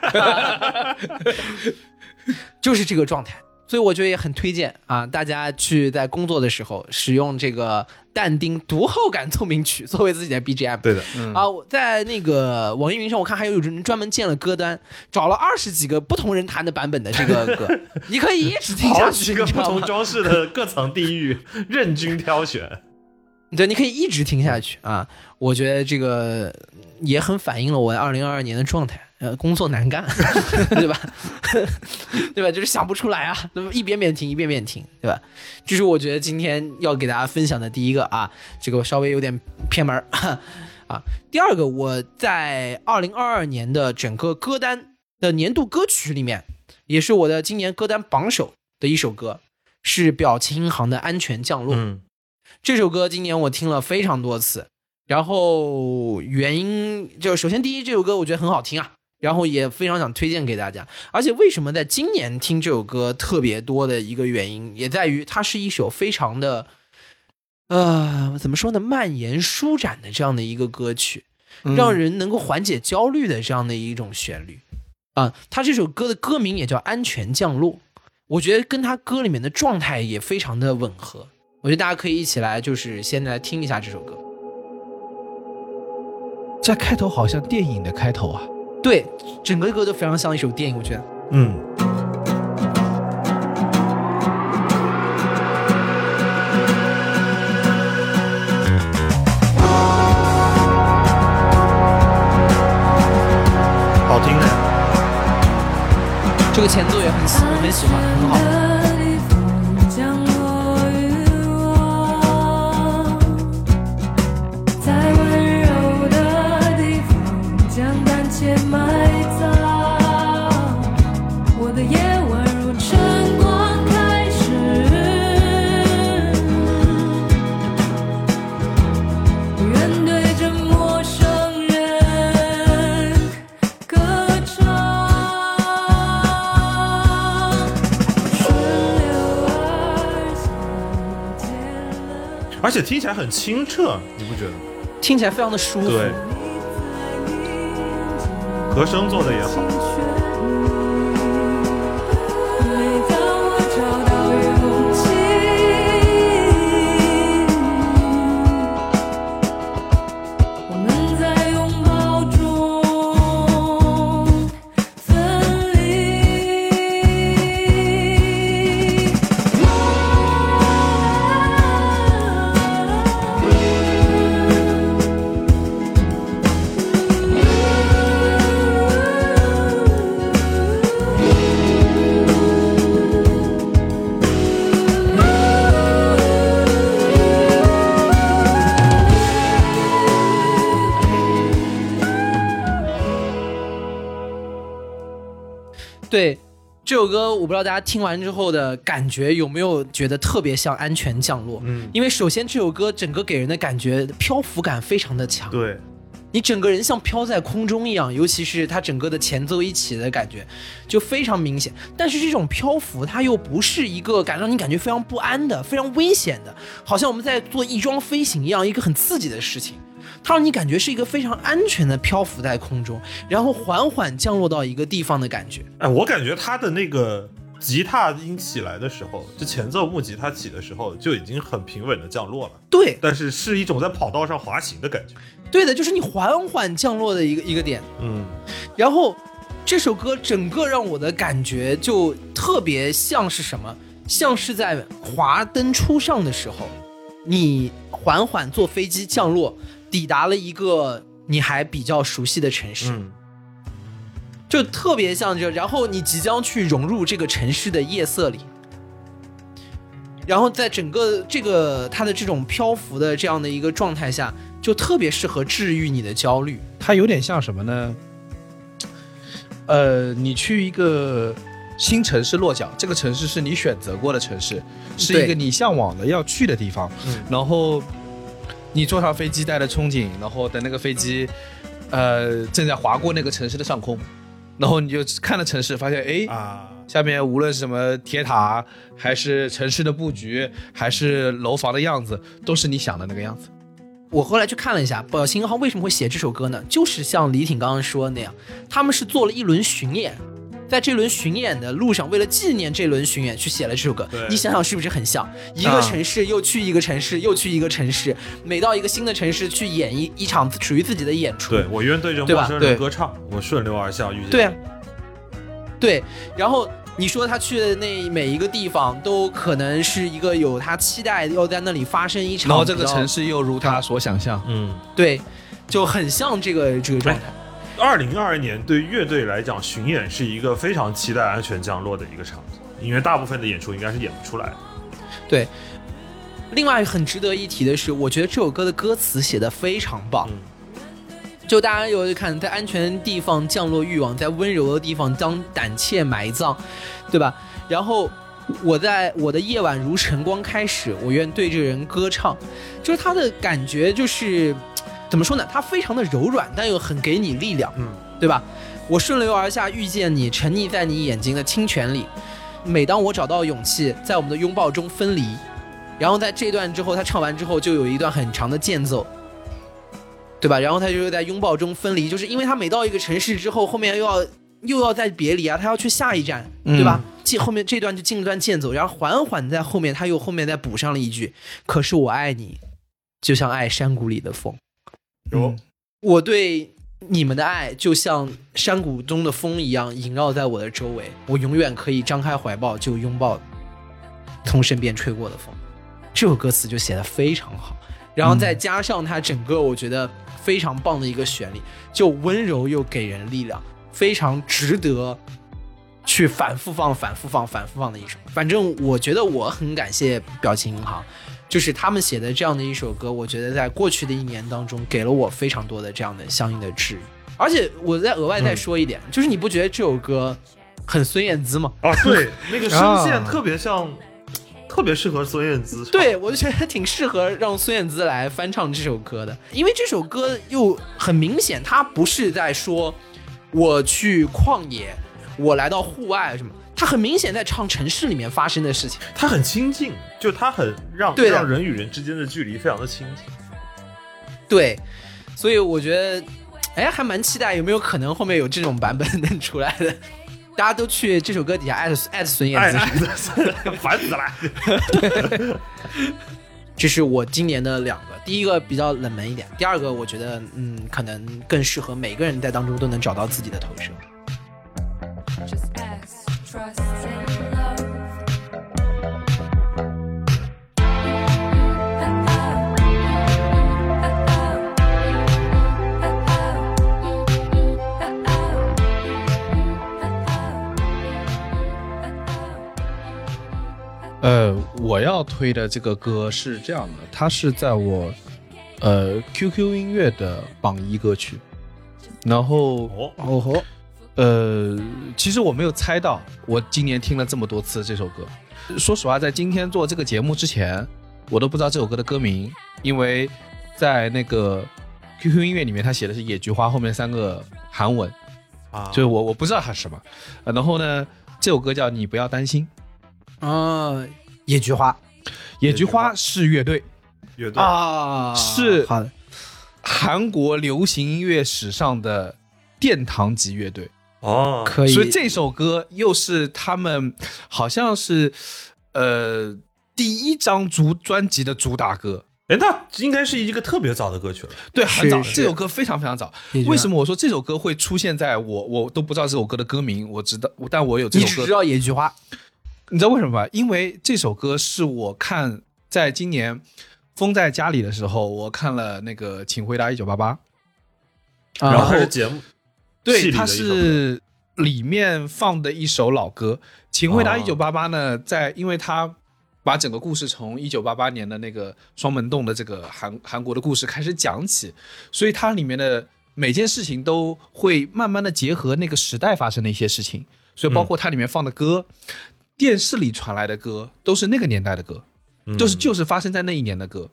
就是这个状态。所以我觉得也很推荐啊，大家去在工作的时候使用这个但丁读后感奏鸣曲作为自己的 BGM。对的，啊，我在那个网易云上，我看还有人专门建了歌单，找了二十几个不同人弹的版本的这个歌，你可以一直听下好去，几个不同装饰的各层地域，任君挑选。对，你可以一直听下去啊。我觉得这个也很反映了我二零二二年的状态。呃，工作难干，对吧？对吧？就是想不出来啊，那么一遍遍听，一遍遍听，对吧？这是我觉得今天要给大家分享的第一个啊，这个稍微有点偏门儿 啊。第二个，我在二零二二年的整个歌单的年度歌曲里面，也是我的今年歌单榜首的一首歌，是表情银行的《安全降落》。这首歌今年我听了非常多次，然后原因就首先第一，这首歌我觉得很好听啊，然后也非常想推荐给大家。而且为什么在今年听这首歌特别多的一个原因，也在于它是一首非常的，呃，怎么说呢，蔓延舒展的这样的一个歌曲，让人能够缓解焦虑的这样的一种旋律啊。他这首歌的歌名也叫《安全降落》，我觉得跟他歌里面的状态也非常的吻合。我觉得大家可以一起来，就是先来听一下这首歌。这开头好像电影的开头啊。对，整个歌都非常像一首电影，我觉得。嗯，好听的。这个前奏也很喜，我很喜欢，很好。且听起来很清澈，你不觉得吗？听起来非常的舒服。对，和声做的也好。对，这首歌我不知道大家听完之后的感觉有没有觉得特别像《安全降落》？嗯，因为首先这首歌整个给人的感觉漂浮感非常的强，对，你整个人像飘在空中一样，尤其是它整个的前奏一起的感觉，就非常明显。但是这种漂浮，它又不是一个感让你感觉非常不安的、非常危险的，好像我们在做翼装飞行一样，一个很刺激的事情。它让你感觉是一个非常安全的漂浮在空中，然后缓缓降落到一个地方的感觉。哎，我感觉它的那个吉他音起来的时候，就前奏木吉他起的时候，就已经很平稳的降落了，对，但是是一种在跑道上滑行的感觉。对的，就是你缓缓降落的一个一个点。嗯，然后这首歌整个让我的感觉就特别像是什么？像是在华灯初上的时候，你缓缓坐飞机降落，抵达了一个你还比较熟悉的城市，嗯，就特别像这。然后你即将去融入这个城市的夜色里。然后在整个这个它的这种漂浮的这样的一个状态下，就特别适合治愈你的焦虑。它有点像什么呢？呃，你去一个新城市落脚，这个城市是你选择过的城市，是一个你向往的要去的地方。嗯然后你坐上飞机，带着憧憬，然后等那个飞机，呃，正在划过那个城市的上空，然后你就看了城市，发现哎，啊，下面无论是什么铁塔，还是城市的布局，还是楼房的样子，都是你想的那个样子。我后来去看了一下，表情号为什么会写这首歌呢？就是像李挺刚刚说的那样，他们是做了一轮巡演，在这轮巡演的路上，为了纪念这轮巡演，去写了这首歌。你想想是不是很像？一个城市又去一个城市，又去一个城市，每到一个新的城市去演一一场属于自己的演出。对我愿对着陌生歌唱，我顺流而下遇见。对啊，对，然后你说他去的那每一个地方，都可能是一个有他期待要在那里发生一场，然后这个城，市又如他所想象，嗯，对，就很像这个这个状态。二零二二年对乐队来讲，巡演是一个非常期待安全降落的一个场景，因为大部分的演出应该是演不出来的。对，另外很值得一提的是，我觉得这首歌的歌词写的非常棒。嗯就大家有看，在安全地方降落欲望，在温柔的地方将胆怯埋葬，对吧？然后我在我的夜晚如晨光开始，我愿对这人歌唱，就是他的感觉就是怎么说呢？它非常的柔软，但又很给你力量，嗯，对吧？我顺流而下遇见你，沉溺在你眼睛的清泉里。每当我找到勇气，在我们的拥抱中分离，然后在这段之后，他唱完之后就有一段很长的间奏，对吧？然后他就是在拥抱中分离，就是因为他每到一个城市之后，后面又要又要再别离啊，他要去下一站，对吧？进后面这段就进一段间奏，然后缓缓在后面他又后面再补上了一句：“可是我爱你，就像爱山谷里的风。”有、我对你们的爱就像山谷中的风一样萦绕在我的周围，我永远可以张开怀抱就拥抱从身边吹过的风。这首歌词就写的非常好，然后再加上它整个我觉得非常棒的一个旋律，就温柔又给人力量，非常值得去反复放、反复放、反复放的一首。反正我觉得我很感谢表情银行，就是他们写的这样的一首歌，我觉得在过去的一年当中，给了我非常多的这样的相应的治愈。而且我再额外再说一点，就是你不觉得这首歌很孙燕姿吗？啊，对，那个声线啊特别像，特别适合孙燕姿。对，我就觉得挺适合让孙燕姿来翻唱这首歌的，因为这首歌又很明显，它不是在说我去旷野，我来到户外什么，它很明显在唱城市里面发生的事情。他很亲近，就他很让对让人与人之间的距离非常的亲近。对，所以我觉得，哎，还蛮期待有没有可能后面有这种版本能出来的。大家都去这首歌底下艾特艾特孙燕哎姿，哎，烦死了！这是我今年的两个，第一个比较冷门一点，第二个我觉得嗯，可能更适合每个人在当中都能找到自己的投射。呃，我要推的这个歌是这样的，它是在我呃 QQ 音乐的榜一歌曲，然后哦，哦吼，呃，其实我没有猜到，我今年听了这么多次这首歌。说实话，在今天做这个节目之前，我都不知道这首歌的歌名，因为在那个 QQ 音乐里面，它写的是野菊花后面三个韩文，啊，就是我我不知道它是什么。呃然后呢，这首歌叫《你不要担心》，啊，野菊花野菊花是乐队，乐队啊，是好的，韩国流行音乐史上的殿堂级乐队。哦，可以，所以这首歌又是他们好像是呃第一张主专辑的主打歌，哎，那应该是一个特别早的歌曲了。对，很早，这首歌非常非常早。为什么我说这首歌会出现在我我都不知道这首歌的歌名，我知道，但我有这首歌，你只知道野菊花。你知道为什么吗？因为这首歌是我看在今年封在家里的时候，我看了那个《请回答一九八八》，啊然后节目，戏对，它是里面放的一首老歌。请回答哦一九八八呢，在因为它把整个故事从一九八八年的那个双门洞的这个韩韩国的故事开始讲起，所以它里面的每件事情都会慢慢的结合那个时代发生的一些事情，所以包括它里面放的歌，电视里传来的歌都是那个年代的歌，嗯就是就是发生在那一年的歌。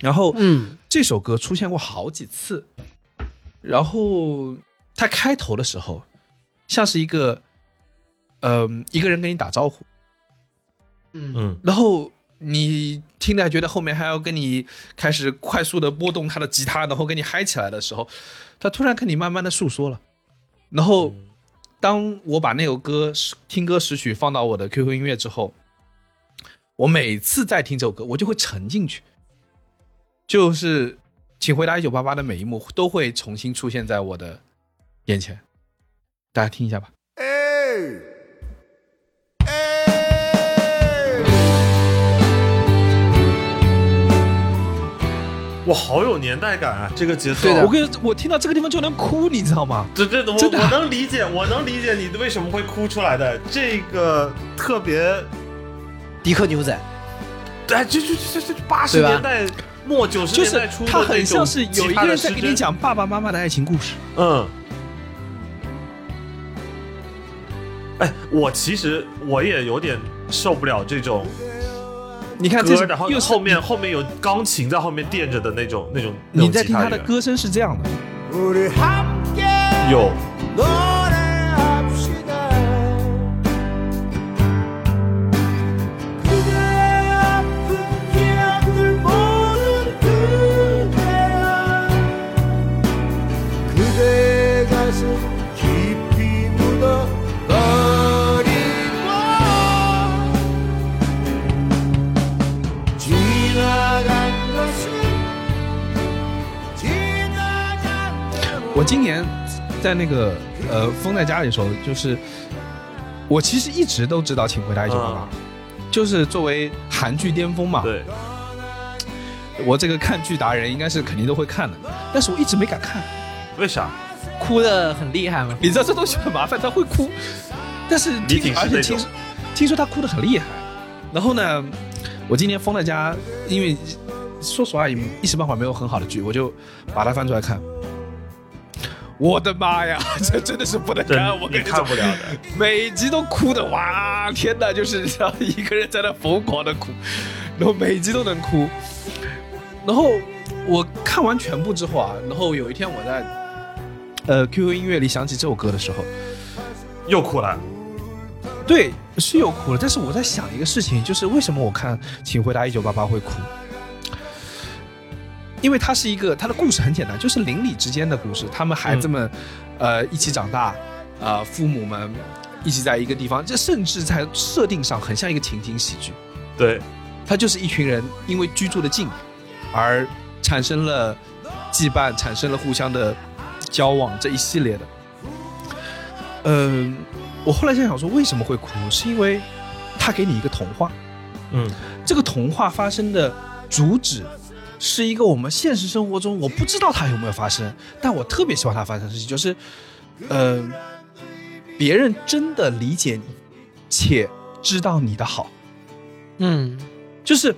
然后，嗯，这首歌出现过好几次，然后它开头的时候像是一个呃，一个人跟你打招呼，嗯。嗯。然后你听着觉得后面还要跟你开始快速的拨动他的吉他，然后跟你嗨起来的时候，他突然跟你慢慢的诉说了。然后，当我把那首歌听歌识曲放到我的 QQ 音乐之后，我每次再听这首歌，我就会沉进去，就是《请回答一九八八》的每一幕都会重新出现在我的眼前。大家听一下吧。Hey! 哇，好有年代感啊！这个节奏，对的我跟我听到这个地方就能哭，你知道吗？这这我我能理解，我能理解你为什么会哭出来的。这个特别，迪克牛仔，哎，这这这这八十年代末九十就是年代初的他很像是有一个人在给你，讲爸爸妈妈的爱情故事。嗯。哎，我其实我也有点受不了这种，你看歌，然后后面后面有钢琴在后面垫着的那种那种。你在听他的歌声是这样的，有。我今年在那个呃封在家里的时候，就是我其实一直都知道《请回答一九八八》，就是作为韩剧巅峰嘛，对，我这个看剧达人应该是肯定都会看的，但是我一直没敢看。为啥？哭的很厉害吗？你知道这东西很麻烦，他会哭，但是听而且听说听说他哭的很厉害。然后呢，我今年封在家，因为说实话也一时半会儿没有很好的剧，我就把它翻出来看。我的妈呀，这真的是不能真看，我跟你你说，看不了的。每集都哭的哇，天哪，就是像一个人在那疯狂的哭，然后每集都能哭。然后我看完全部之后啊，然后有一天我在呃 QQ 音乐里想起这首歌的时候，又哭了。对，是又哭了，但是我在想一个事情，就是为什么我看《请回答一九八八》会哭？因为它是一个，它的故事很简单，就是邻里之间的故事，他们孩子们，呃，一起长大，呃，父母们一起在一个地方，这甚至在设定上很像一个情景喜剧。对，它就是一群人因为居住的近，而产生了羁绊，产生了互相的交往这一系列的。嗯、我后来在想说，为什么会哭？是因为他给你一个童话，嗯，这个童话发生的主旨是一个我们现实生活中我不知道它有没有发生，但我特别希望它发生的事情，就是，呃，别人真的理解你，且知道你的好。嗯，就是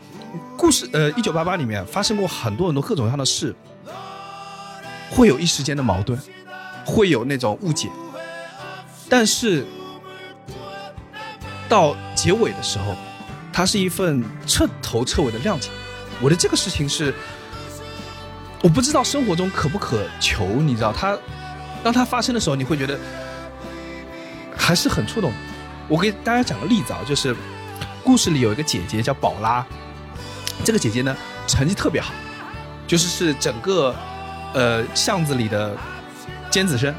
故事，呃，一九八八里面发生过很多很多各种各样的事，会有一时间的矛盾，会有那种误解，但是到结尾的时候，它是一份彻头彻尾的谅解。我的这个事情是，我不知道生活中可不可求，你知道，它当它发生的时候，你会觉得还是很触动。我给大家讲个例子啊，就是故事里有一个姐姐叫宝拉，这个姐姐呢成绩特别好，就是是整个呃巷子里的尖子生，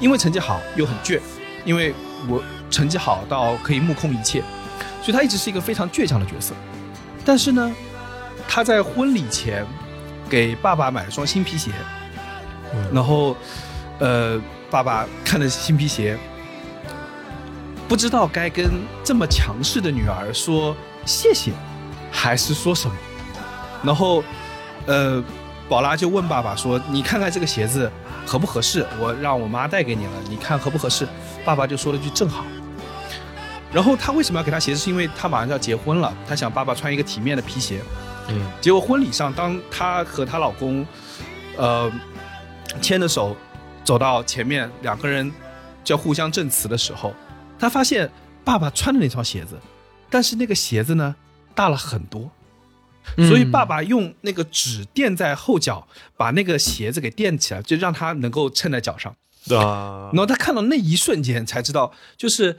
因为成绩好又很倔，因为我成绩好到可以目空一切，所以她一直是一个非常倔强的角色。但是呢，她在婚礼前给爸爸买了双新皮鞋，然后呃爸爸看着新皮鞋。不知道该跟这么强势的女儿说谢谢，还是说什么。然后，呃，宝拉就问爸爸说：“你看看这个鞋子合不合适？我让我妈带给你了，你看合不合适？”爸爸就说了句：“正好。”然后他为什么要给他鞋子？是因为他马上就要结婚了，他想爸爸穿一个体面的皮鞋。嗯，结果婚礼上，当她和她老公，呃，牵着手走到前面，两个人就要互相证词的时候，她发现爸爸穿的那双鞋子，但是那个鞋子呢大了很多，所以爸爸用那个纸垫在后脚，把那个鞋子给垫起来，就让他能够衬在脚上。啊。然，后他看到那一瞬间才知道，就是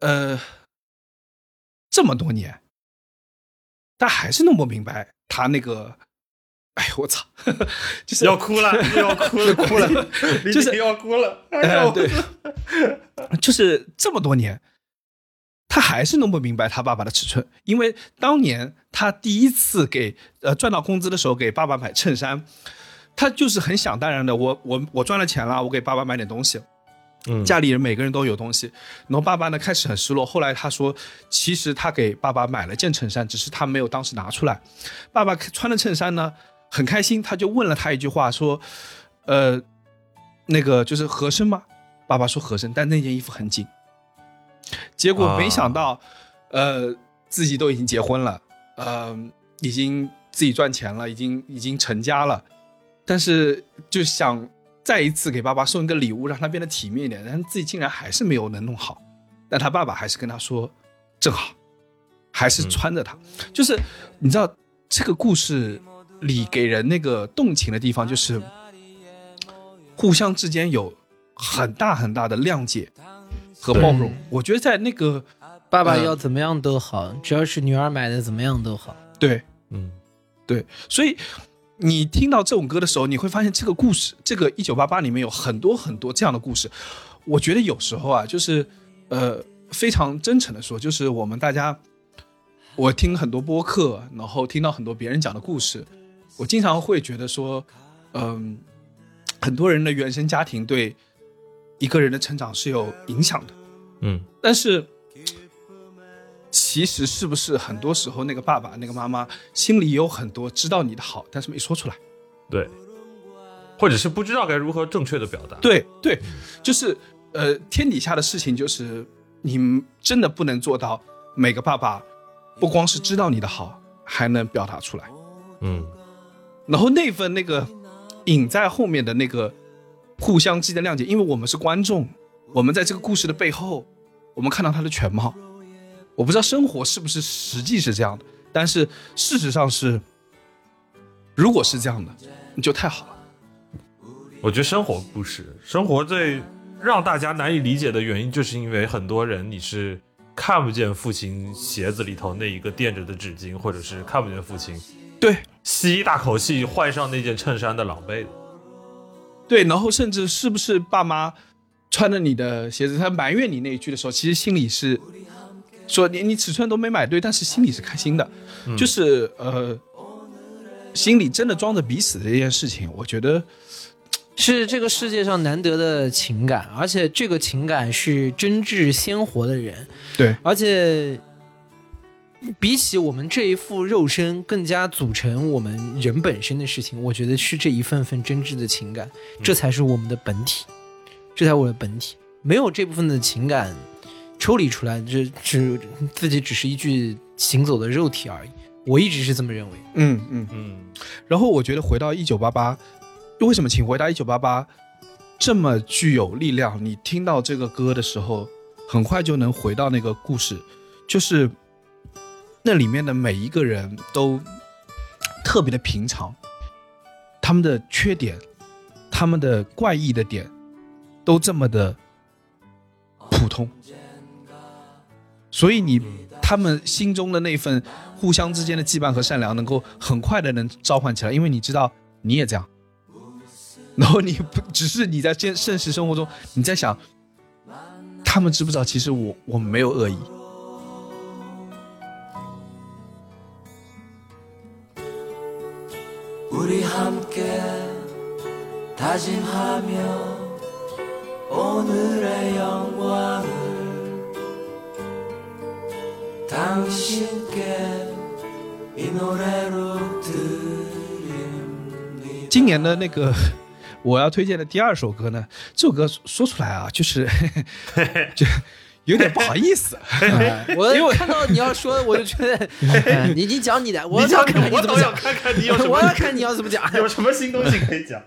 呃，这么多年，他还是弄不明白他那个，哎呦我操，就是要哭了，要哭了，哭了 就是要哭了。哎哎呦，对，就是这么多年，他还是弄不明白他爸爸的尺寸，因为当年他第一次给呃赚到工资的时候给爸爸买衬衫，他就是很想当然的，我我我赚了钱了，我给爸爸买点东西。嗯家里人每个人都有东西，然后爸爸呢开始很失落，后来他说，其实他给爸爸买了件衬衫，只是他没有当时拿出来。爸爸穿了衬衫呢，很开心，他就问了他一句话，说，呃，那个就是合身吗？爸爸说合身，但那件衣服很紧。结果没想到，呃，自己都已经结婚了，呃，已经自己赚钱了，已经已经成家了，但是就想再一次给爸爸送一个礼物，让他变得体面一点，但是自己竟然还是没有能弄好。但他爸爸还是跟他说，正好，还是穿着它。就是你知道这个故事里给人那个动情的地方，就是互相之间有很大很大的谅解和包容。我觉得在那个爸爸嗯要怎么样都好，只要是女儿买的怎么样都好。对嗯，对，所以你听到这种歌的时候，你会发现这个故事，这个《一九八八》里面有很多很多这样的故事。我觉得有时候啊，就是呃，非常真诚的说，就是我们大家，我听很多播客，然后听到很多别人讲的故事，我经常会觉得说，嗯、很多人的原生家庭对一个人的成长是有影响的。嗯，但是，其实是不是很多时候那个爸爸、那个妈妈心里有很多知道你的好，但是没说出来？对，或者是不知道该如何正确的表达。，对对，就是呃，天底下的事情就是你真的不能做到每个爸爸不光是知道你的好，还能表达出来。嗯，然后那份那个隐在后面的那个互相之间的谅解，因为我们是观众，我们在这个故事的背后，我们看到他的全貌。我不知道生活是不是实际是这样的，但是事实上是，如果是这样的，你就太好了。我觉得生活不是生活最让大家难以理解的原因，就是因为很多人你是看不见父亲鞋子里头那一个垫着的纸巾，或者是看不见父亲对吸一大口气换上那件衬衫的狼狈的。对，然后甚至是不是爸妈穿着你的鞋子，他埋怨你那一句的时候，其实心里是说你你尺寸都没买对，但是心里是开心的，就是呃，心里真的装着彼此的这件事情，我觉得是这个世界上难得的情感，而且这个情感是真挚鲜活的人，对。而且比起我们这一副肉身更加组成我们人本身的事情，我觉得是这一份份真挚的情感，这才是我们的本体，这才是我的本体。没有这部分的情感抽离出来，这只自己只是一具行走的肉体而已。我一直是这么认为。嗯嗯。嗯，然后我觉得回到一九八八，为什么请回答一九八八这么具有力量？你听到这个歌的时候，很快就能回到那个故事，就是那里面的每一个人都特别的平常，他们的缺点，他们的怪异的点，都这么的普通，所以你他们心中的那份互相之间的羁绊和善良，能够很快的能召唤起来，因为你知道你也这样，然后你不只是你在现现实生活中你在想，他们知不知道其实我我们没有恶意，今年的那个 我要推荐的第二首歌呢，这首歌说出来啊，就是 就有点不好意思。哎 我看到你要说，我就觉得，哎你你讲你的，我要看看你我倒怎么讲，想看看你有什么我要看你要怎么讲。有什么新东西可以讲。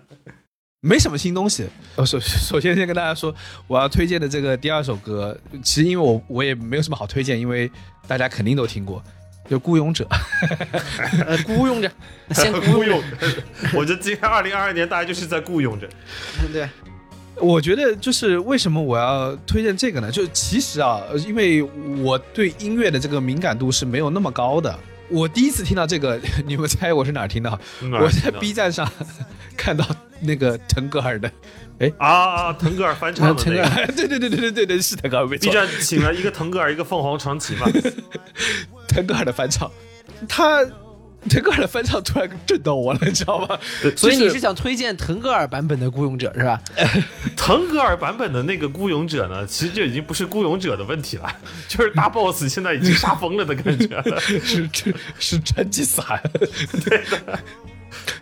没什么新东西。呃，首首先先跟大家说，我要推荐的这个第二首歌，其实因为我我也没有什么好推荐，因为大家肯定都听过，就《孤勇者》。呃，雇佣者，先雇佣雇佣，我觉得今年二零二二年大家就是在雇佣着。对，我觉得就是为什么我要推荐这个呢？就其实啊，呃因为我对音乐的这个敏感度是没有那么高的。我第一次听到这个，你们猜我是哪儿听到？我在 B 站上 看到那个腾格尔的，啊啊，腾格尔翻唱的腾格那个。尔，对对对对对对对，是腾格尔没 B，站请了一个腾格尔，一个凤凰传奇嘛。腾格尔的翻唱，他腾格尔的翻唱突然震到我了，你知道吗？所以你是想推荐腾格尔版本的《孤勇者》是吧？腾格尔版本的那个孤勇者呢，其实就已经不是孤勇者的问题了，就是大 boss 现在已经杀疯了的感觉了。是是是成吉思汗。对的，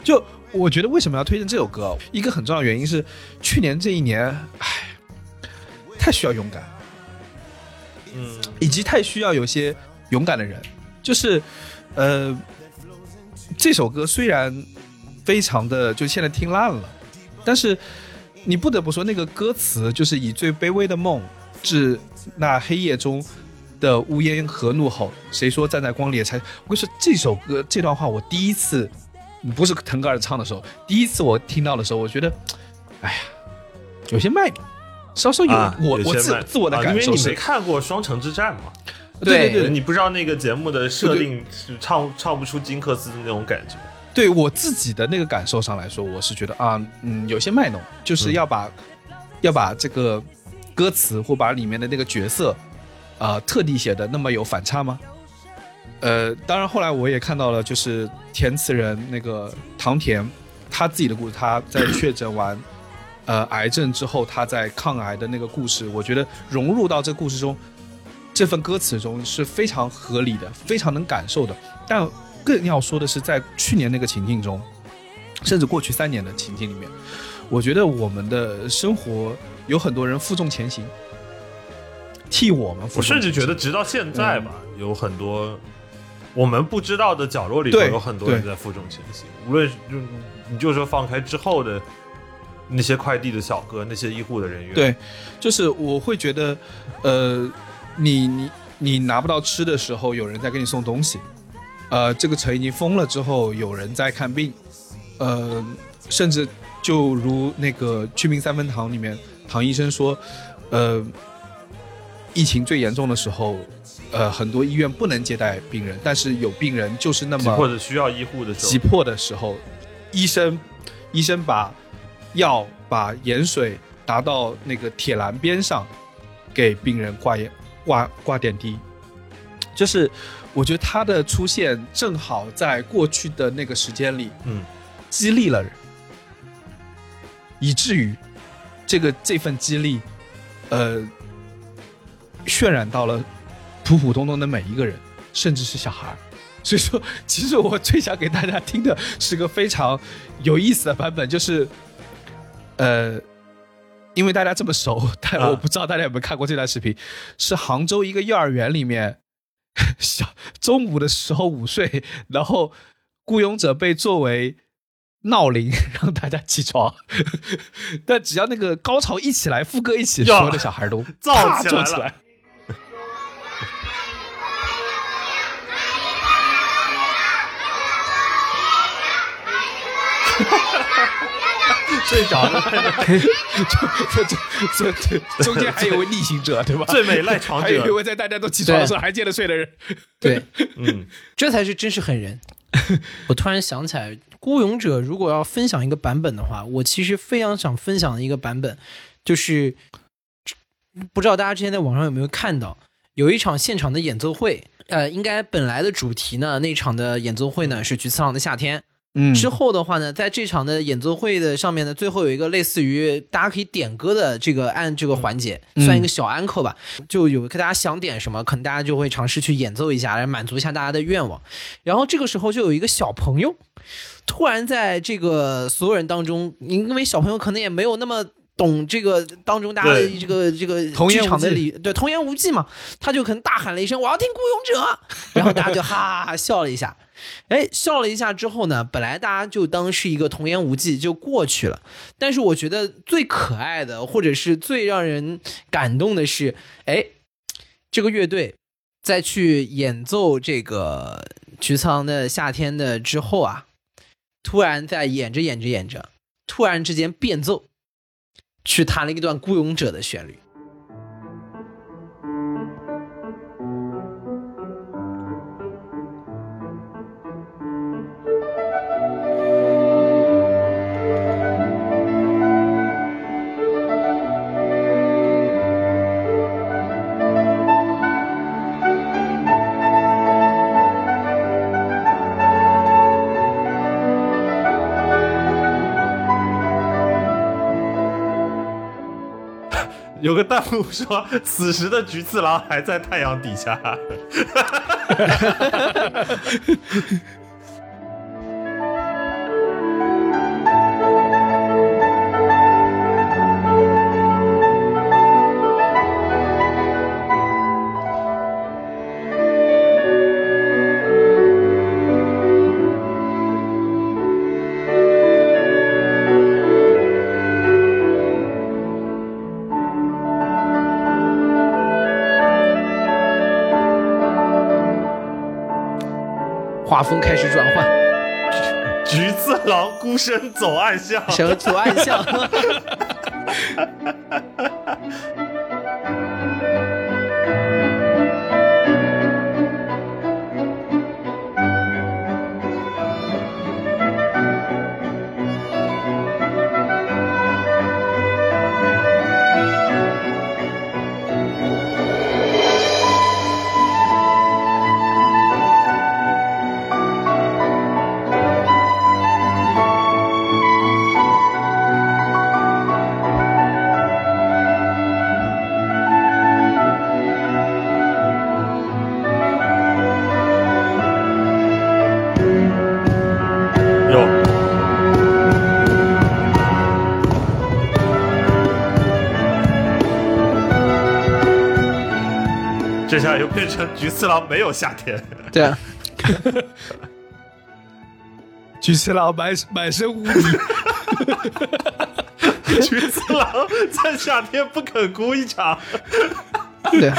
就我觉得为什么要推荐这首歌？一个很重要的原因是，去年这一年，唉，太需要勇敢，嗯，以及太需要有些勇敢的人。就是，呃，这首歌虽然非常的就现在听烂了，但是你不得不说，那个歌词就是以最卑微的梦致那黑夜中的乌烟和怒吼。谁说站在光里也才？我跟你说，这首歌这段话，我第一次不是腾格尔唱的时候，第一次我听到的时候，我觉得，哎呀，有些卖弄，稍稍有、啊我我自自我的啊因为你感受是，没看过《双城之战》嘛，对对对你不知道那个节目的设定是唱唱不出金克斯的那种感觉。对我自己的那个感受上来说，我是觉得啊，嗯，有些卖弄，就是要把、要把这个歌词或把里面的那个角色，啊、特地写的那么有反差吗？呃，当然后来我也看到了，就是填词人那个唐田，他自己的故事，他在确诊完 呃癌症之后，他在抗癌的那个故事，我觉得融入到这个故事中，这份歌词中是非常合理的，非常能感受的。但更要说的是，在去年那个情境中，甚至过去三年的情境里面，我觉得我们的生活有很多人负重前行，替我们负我甚至觉得，直到现在吧，有很多我们不知道的角落里头，有很多人在负重前行。无论是就你就说放开之后的那些快递的小哥，那些医护的人员，对，就是我会觉得，呃，你你你拿不到吃的时候，有人在给你送东西，呃，这个城已经封了之后，有人在看病，呃，甚至就如那个《去病三分堂》里面，唐医生说，呃，疫情最严重的时候，呃，很多医院不能接待病人，但是有病人就是那急么迫的需要医护的时候，急迫的时候，医生医生把药把盐水打到那个铁栏边上，给病人挂盐挂挂点滴，就是我觉得他的出现正好在过去的那个时间里嗯，激励了人，以至于这个这份激励，呃，渲染到了普普通通的每一个人，甚至是小孩儿。所以说，其实我最想给大家听的是个非常有意思的版本，就是，呃，因为大家这么熟，但啊。我不知道大家有没有看过这段视频，是杭州一个幼儿园里面，小中午的时候午睡，然后雇佣者被作为闹铃 让大家起床，但只要那个高潮一起来，副歌一起，所有的小孩都燥啪起来了。坐起来。睡着了，这这这这中间还有位逆行者，对吧？最美赖床者还有一，位在大家都起床的时候还接着睡的人。对，嗯，这才是真是狠人。我突然想起来，《孤勇者》如果要分享一个版本的话，我其实非常想分享的一个版本，就是不知道大家之前在网上有没有看到，有一场现场的演奏会。呃，应该本来的主题呢，那场的演奏会呢是菊次郎的夏天。嗯之后的话呢，在这场的演奏会的上面呢，最后有一个类似于大家可以点歌的这个按这个环节，嗯算一个小安扣吧。就有大家想点什么，可能大家就会尝试去演奏一下，来满足一下大家的愿望。然后这个时候就有一个小朋友，突然在这个所有人当中，因为小朋友可能也没有那么。懂这个当中大家的这个这个剧场的理对童言无忌嘛，他就可能大喊了一声“我要听孤勇者”，然后大家就哈哈哈笑了一下。哎，笑了一下之后呢，本来大家就当是一个童言无忌就过去了。但是我觉得最可爱的，或者是最让人感动的是，哎，这个乐队在去演奏这个菊仓的夏天的之后啊，突然在演着演着演着，突然之间变奏，去弹了一段《孤勇者》的旋律。有个弹幕说，此时的菊次郎还在太阳底下。风开始转换，菊次郎孤身走暗巷，小左暗巷。变成菊次郎没有夏天。对啊，菊次郎满满身污泥，菊次郎在夏天不肯哭一场。对，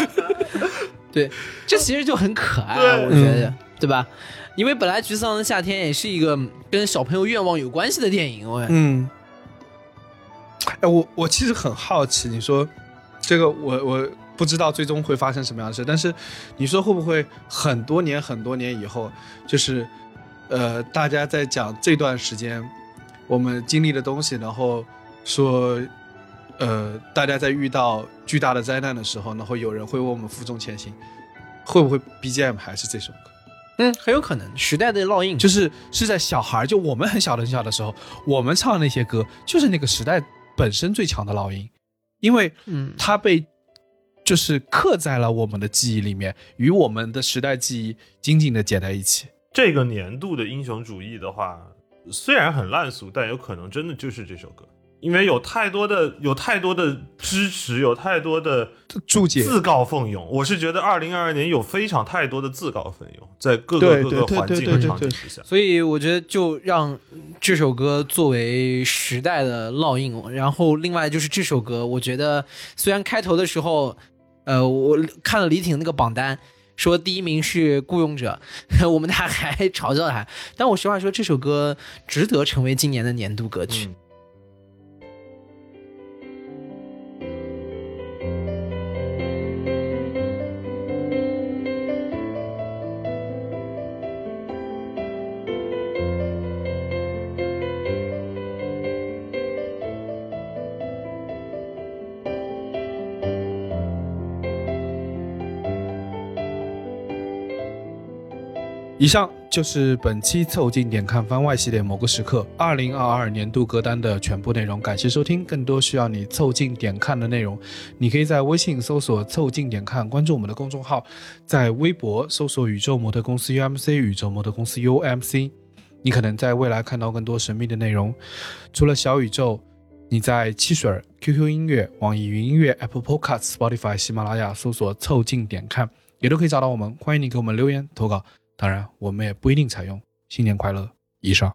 对，这其实就很可爱我觉得，对吧？因为本来《橘色郎的夏天》也是一个跟小朋友愿望有关系的电影，我嗯，哎，我我其实很好奇，你说这个我我不知道最终会发生什么样的事，但是你说会不会很多年很多年以后，就是呃大家在讲这段时间我们经历的东西，然后说呃大家在遇到巨大的灾难的时候，然后有人会为我们负重前行，会不会 BGM 还是这首歌？嗯，很有可能时代的烙印，就是是在小孩，就我们很小的很小的时候，我们唱的那些歌，就是那个时代本身最强的烙印，因为嗯。它被就是刻在了我们的记忆里面，与我们的时代记忆紧紧的结在一起。这个年度的英雄主义的话，虽然很烂俗，但有可能真的就是这首歌，因为有太多的有太多的支持，有太多的注解自告奋勇。我是觉得二零二二年有非常太多的自告奋勇，在各个各个环境和对对对场景之下。所以我觉得就让这首歌作为时代的烙印。然后另外就是这首歌，我觉得虽然开头的时候，呃，我看了李挺那个榜单。说第一名是《雇佣者》，我们俩还嘲笑他，但我实话说，这首歌值得成为今年的年度歌曲。以上就是本期凑近点看番外系列某个时刻二零二二年度歌单的全部内容。感谢收听，更多需要你凑近点看的内容，你可以在微信搜索“凑近点看”，关注我们的公众号；在微博搜索“宇宙模特公司 UMC”，宇宙模特公司 UMC。你可能在未来看到更多神秘的内容。除了小宇宙，你在汽水、QQ 音乐、网易云音乐、Apple Podcasts、Spotify、喜马拉雅搜索“凑近点看”，也都可以找到我们。欢迎你给我们留言投稿。当然，我们也不一定采用。新年快乐！以上。